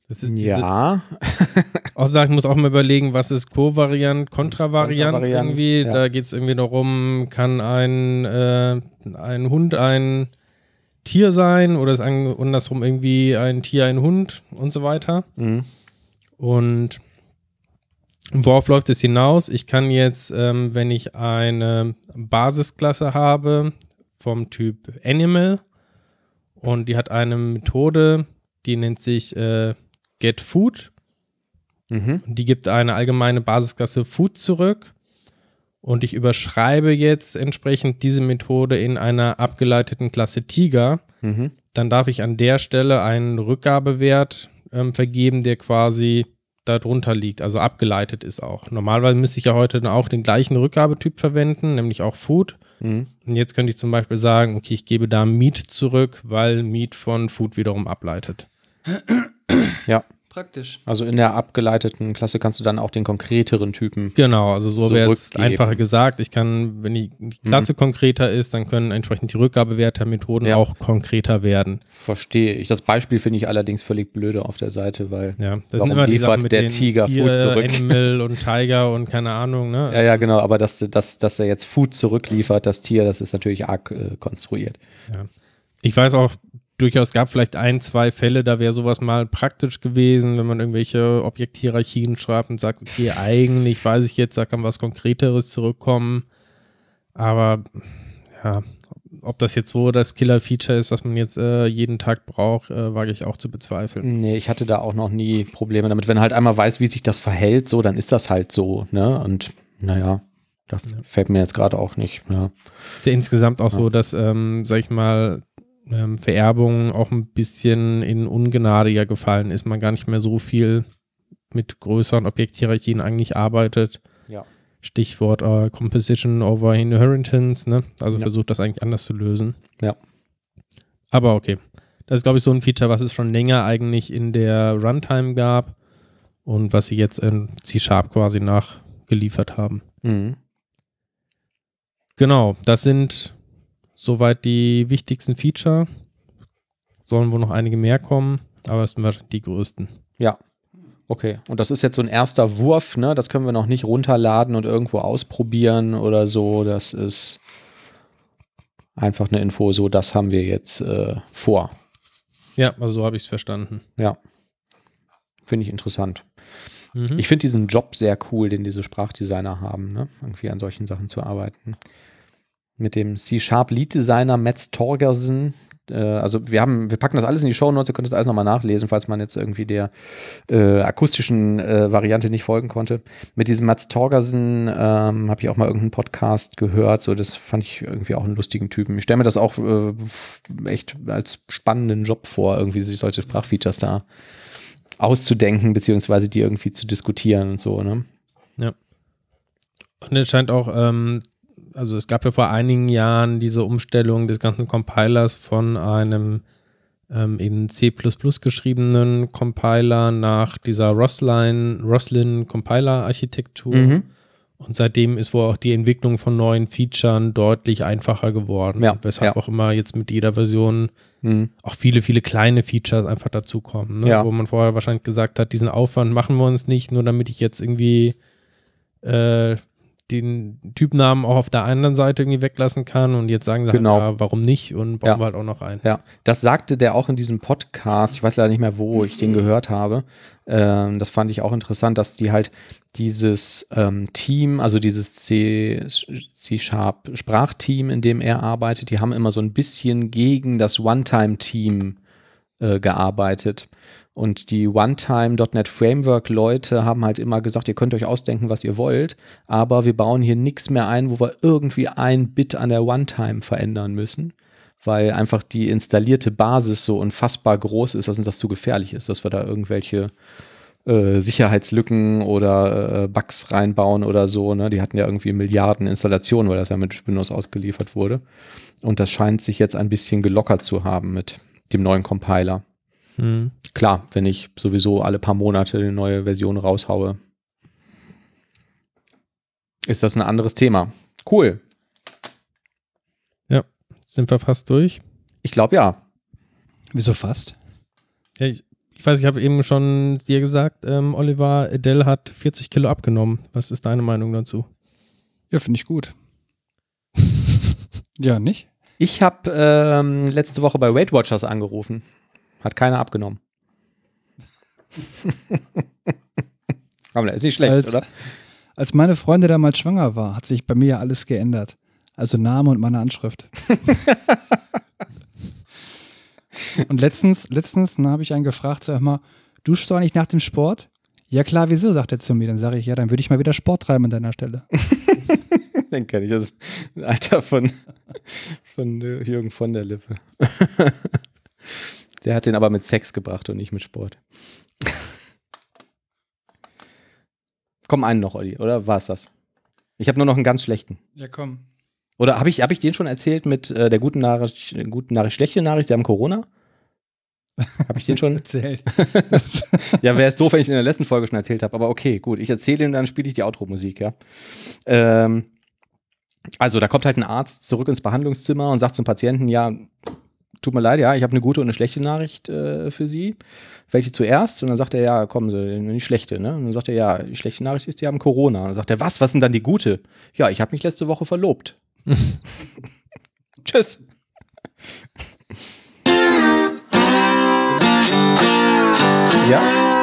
Das ist diese, Ja, auch sagen, ich muss auch mal überlegen, was ist Covariant, Kontravariant Kontravariant, irgendwie. ja. Da geht es irgendwie darum, kann ein, äh, ein Hund ein Tier sein oder ist ein, andersrum irgendwie ein Tier ein Hund und so weiter. mhm. Und worauf läuft es hinaus? Ich kann jetzt, ähm, wenn ich eine Basisklasse habe vom Typ Animal Und die hat eine Methode, die nennt sich äh, Get Food. Mhm. Die gibt eine allgemeine Basisklasse Food zurück. Und ich überschreibe jetzt entsprechend diese Methode in einer abgeleiteten Klasse Tiger. Mhm. Dann darf ich an der Stelle einen Rückgabewert ähm, vergeben, der quasi darunter liegt, also abgeleitet ist auch. Normalerweise müsste ich ja heute dann auch den gleichen Rückgabetyp verwenden, nämlich auch Food. Mhm. Und jetzt könnte ich zum Beispiel sagen, okay, ich gebe da Meat zurück, weil Meat von Food wiederum ableitet. Ja. Praktisch. Also in der abgeleiteten Klasse kannst du dann auch den konkreteren Typen. Genau, also so wäre es einfacher gesagt. Ich kann, wenn die die Klasse konkreter ist, dann können entsprechend die Rückgabewerte der Methoden Ja. auch konkreter werden. Verstehe ich. Das Beispiel finde ich allerdings völlig blöde auf der Seite, weil. Ja, das Warum sind immer die liefert Sachen mit der den Tiger Tier, Food zurück? Animal und Tiger und keine Ahnung, ne? Ja, ja, genau. Aber dass, dass, dass er jetzt Food zurückliefert, das Tier, das ist natürlich arg äh, konstruiert. Ich weiß auch durchaus, gab vielleicht ein, zwei Fälle, da wäre sowas mal praktisch gewesen, wenn man irgendwelche Objekthierarchien schreibt und sagt, okay, eigentlich weiß ich jetzt, da kann was Konkreteres zurückkommen. Aber ja, ob das jetzt so das Killer-Feature ist, was man jetzt äh, jeden Tag braucht, äh, wage ich auch zu bezweifeln. Nee, ich hatte da auch noch nie Probleme damit. Wenn halt einmal weiß, wie sich das verhält, so, dann ist das halt so, ne? Und naja, da fällt mir jetzt gerade auch nicht. Ja. Ist ja insgesamt auch Ja. so, dass, ähm, sag ich mal, ähm, Vererbung auch ein bisschen in Ungnade ja gefallen ist. Man gar nicht mehr so viel mit größeren Objekthierarchien eigentlich arbeitet. Ja. Stichwort äh, Composition over Inheritance, ne? Also Ja. versucht das eigentlich anders zu lösen. Ja. Aber okay. Das ist, glaube ich, so ein Feature, was es schon länger eigentlich in der Runtime gab und was sie jetzt in C-Sharp quasi nachgeliefert haben. Mhm. Genau, das sind soweit die wichtigsten Feature. Sollen wohl noch einige mehr kommen, aber es sind die größten. Ja. Okay. Und das ist jetzt so ein erster Wurf, ne? Das können wir noch nicht runterladen und irgendwo ausprobieren oder so. Das ist einfach eine Info, so das haben wir jetzt äh, vor. Ja, also so habe ich es verstanden. Ja. Finde ich interessant. Mhm. Ich finde diesen Job sehr cool, den diese Sprachdesigner haben, ne? irgendwie an solchen Sachen zu arbeiten. Mit dem C-Sharp Lead Designer Metz Torgersen. Äh, also wir haben, wir packen das alles in die Show Notes, ihr könnt das alles nochmal nachlesen, falls man jetzt irgendwie der äh, akustischen äh, Variante nicht folgen konnte. Mit diesem Mats Torgersen ähm, habe ich auch mal irgendeinen Podcast gehört, so das fand ich irgendwie auch einen lustigen Typen. Ich stelle mir das auch äh, echt als spannenden Job vor, irgendwie sich solche Sprachfeatures da auszudenken, beziehungsweise die irgendwie zu diskutieren und so, ne? Und es scheint auch, ähm, also es gab ja vor einigen Jahren diese Umstellung des ganzen Compilers von einem ähm, in C geschriebenen Compiler nach dieser Roslyn, Roslyn Compiler-Architektur. Mhm. Und seitdem ist wohl auch die Entwicklung von neuen Features deutlich einfacher geworden. Ja, weshalb ja. auch immer jetzt mit jeder Version Mhm. auch viele, viele kleine Features einfach dazukommen. Ne? Ja. Wo man vorher wahrscheinlich gesagt hat, diesen Aufwand machen wir uns nicht, nur damit ich jetzt irgendwie äh, den Typnamen auch auf der anderen Seite irgendwie weglassen kann. Und jetzt sagen sie Genau. halt, ja, warum nicht? Und bauen Ja. wir halt auch noch ein. Ja, das sagte der auch in diesem Podcast. Ich weiß leider nicht mehr, wo ich den gehört habe. Ähm, das fand ich auch interessant, dass die halt dieses ähm, Team, also dieses C- C-Sharp Sprachteam, in dem er arbeitet, die haben immer so ein bisschen gegen das One-Time-Team äh, gearbeitet. Und die One-Time.NET Framework-Leute haben halt immer gesagt, ihr könnt euch ausdenken, was ihr wollt, aber wir bauen hier nichts mehr ein, wo wir irgendwie ein Bit an der One-Time verändern müssen, weil einfach die installierte Basis so unfassbar groß ist, dass uns das zu gefährlich ist, dass wir da irgendwelche äh, Sicherheitslücken oder äh, Bugs reinbauen oder so. Ne? Die hatten ja irgendwie Milliarden Installationen, weil das ja mit Windows ausgeliefert wurde. Und das scheint sich jetzt ein bisschen gelockert zu haben mit dem neuen Compiler. Hm. Klar, wenn ich sowieso alle paar Monate eine neue Version raushaue, ist das ein anderes Thema. Cool. Sind wir fast durch? Ich glaube ja. Wieso fast? Ja, ich, ich weiß, ich habe eben schon dir gesagt, ähm, Oliver, Adele hat 40 Kilo abgenommen. Was ist deine Meinung dazu? Ja, finde ich gut. ja, nicht? Ich habe ähm, letzte Woche bei Weight Watchers angerufen. Hat keiner abgenommen. Aber ist nicht schlecht, Als- oder? Als meine Freundin damals schwanger war, hat sich bei mir ja alles geändert. Also Name und meine Anschrift. Und letztens, letztens habe ich einen gefragt, sag mal, duschst du eigentlich nach dem Sport? Ja klar, wieso, sagt er zu mir. Dann sage ich, ja, dann würde ich mal wieder Sport treiben an deiner Stelle. Den kenne ich, das ist ein Alter von, von äh, Jürgen von der Lippe. Der hat den aber mit Sex gebracht und nicht mit Sport. Komm, einen noch, Olli, oder war es das? Ich habe nur noch einen ganz schlechten. Ja, komm. Oder habe ich, hab ich den schon erzählt mit äh, der guten Nachricht, guten Nachricht, schlechte Nachricht, sie haben Corona? Habe ich den schon? Erzählt. ja, wäre es doof, wenn ich in der letzten Folge schon erzählt habe. Aber okay, gut. Ich erzähle ihn, dann spiele ich die Outro-Musik, ja. Ähm, also, da kommt halt ein Arzt zurück ins Behandlungszimmer und sagt zum Patienten, ja, tut mir leid, ja, ich habe eine gute und eine schlechte Nachricht äh, für Sie. Welche zuerst? Und dann sagt er, ja, kommen Sie, die schlechte, ne? Und dann sagt er, ja, die schlechte Nachricht ist, Sie haben Corona. Und dann sagt er, was, was sind dann die gute? Ja, ich habe mich letzte Woche verlobt. Tschüss. Ja?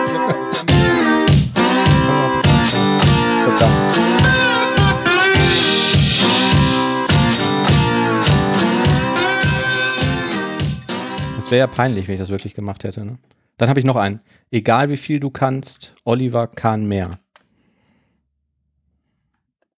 Ja peinlich, wenn ich das wirklich gemacht hätte. Ne? Dann habe ich noch einen. Egal wie viel du kannst, Oliver kann mehr.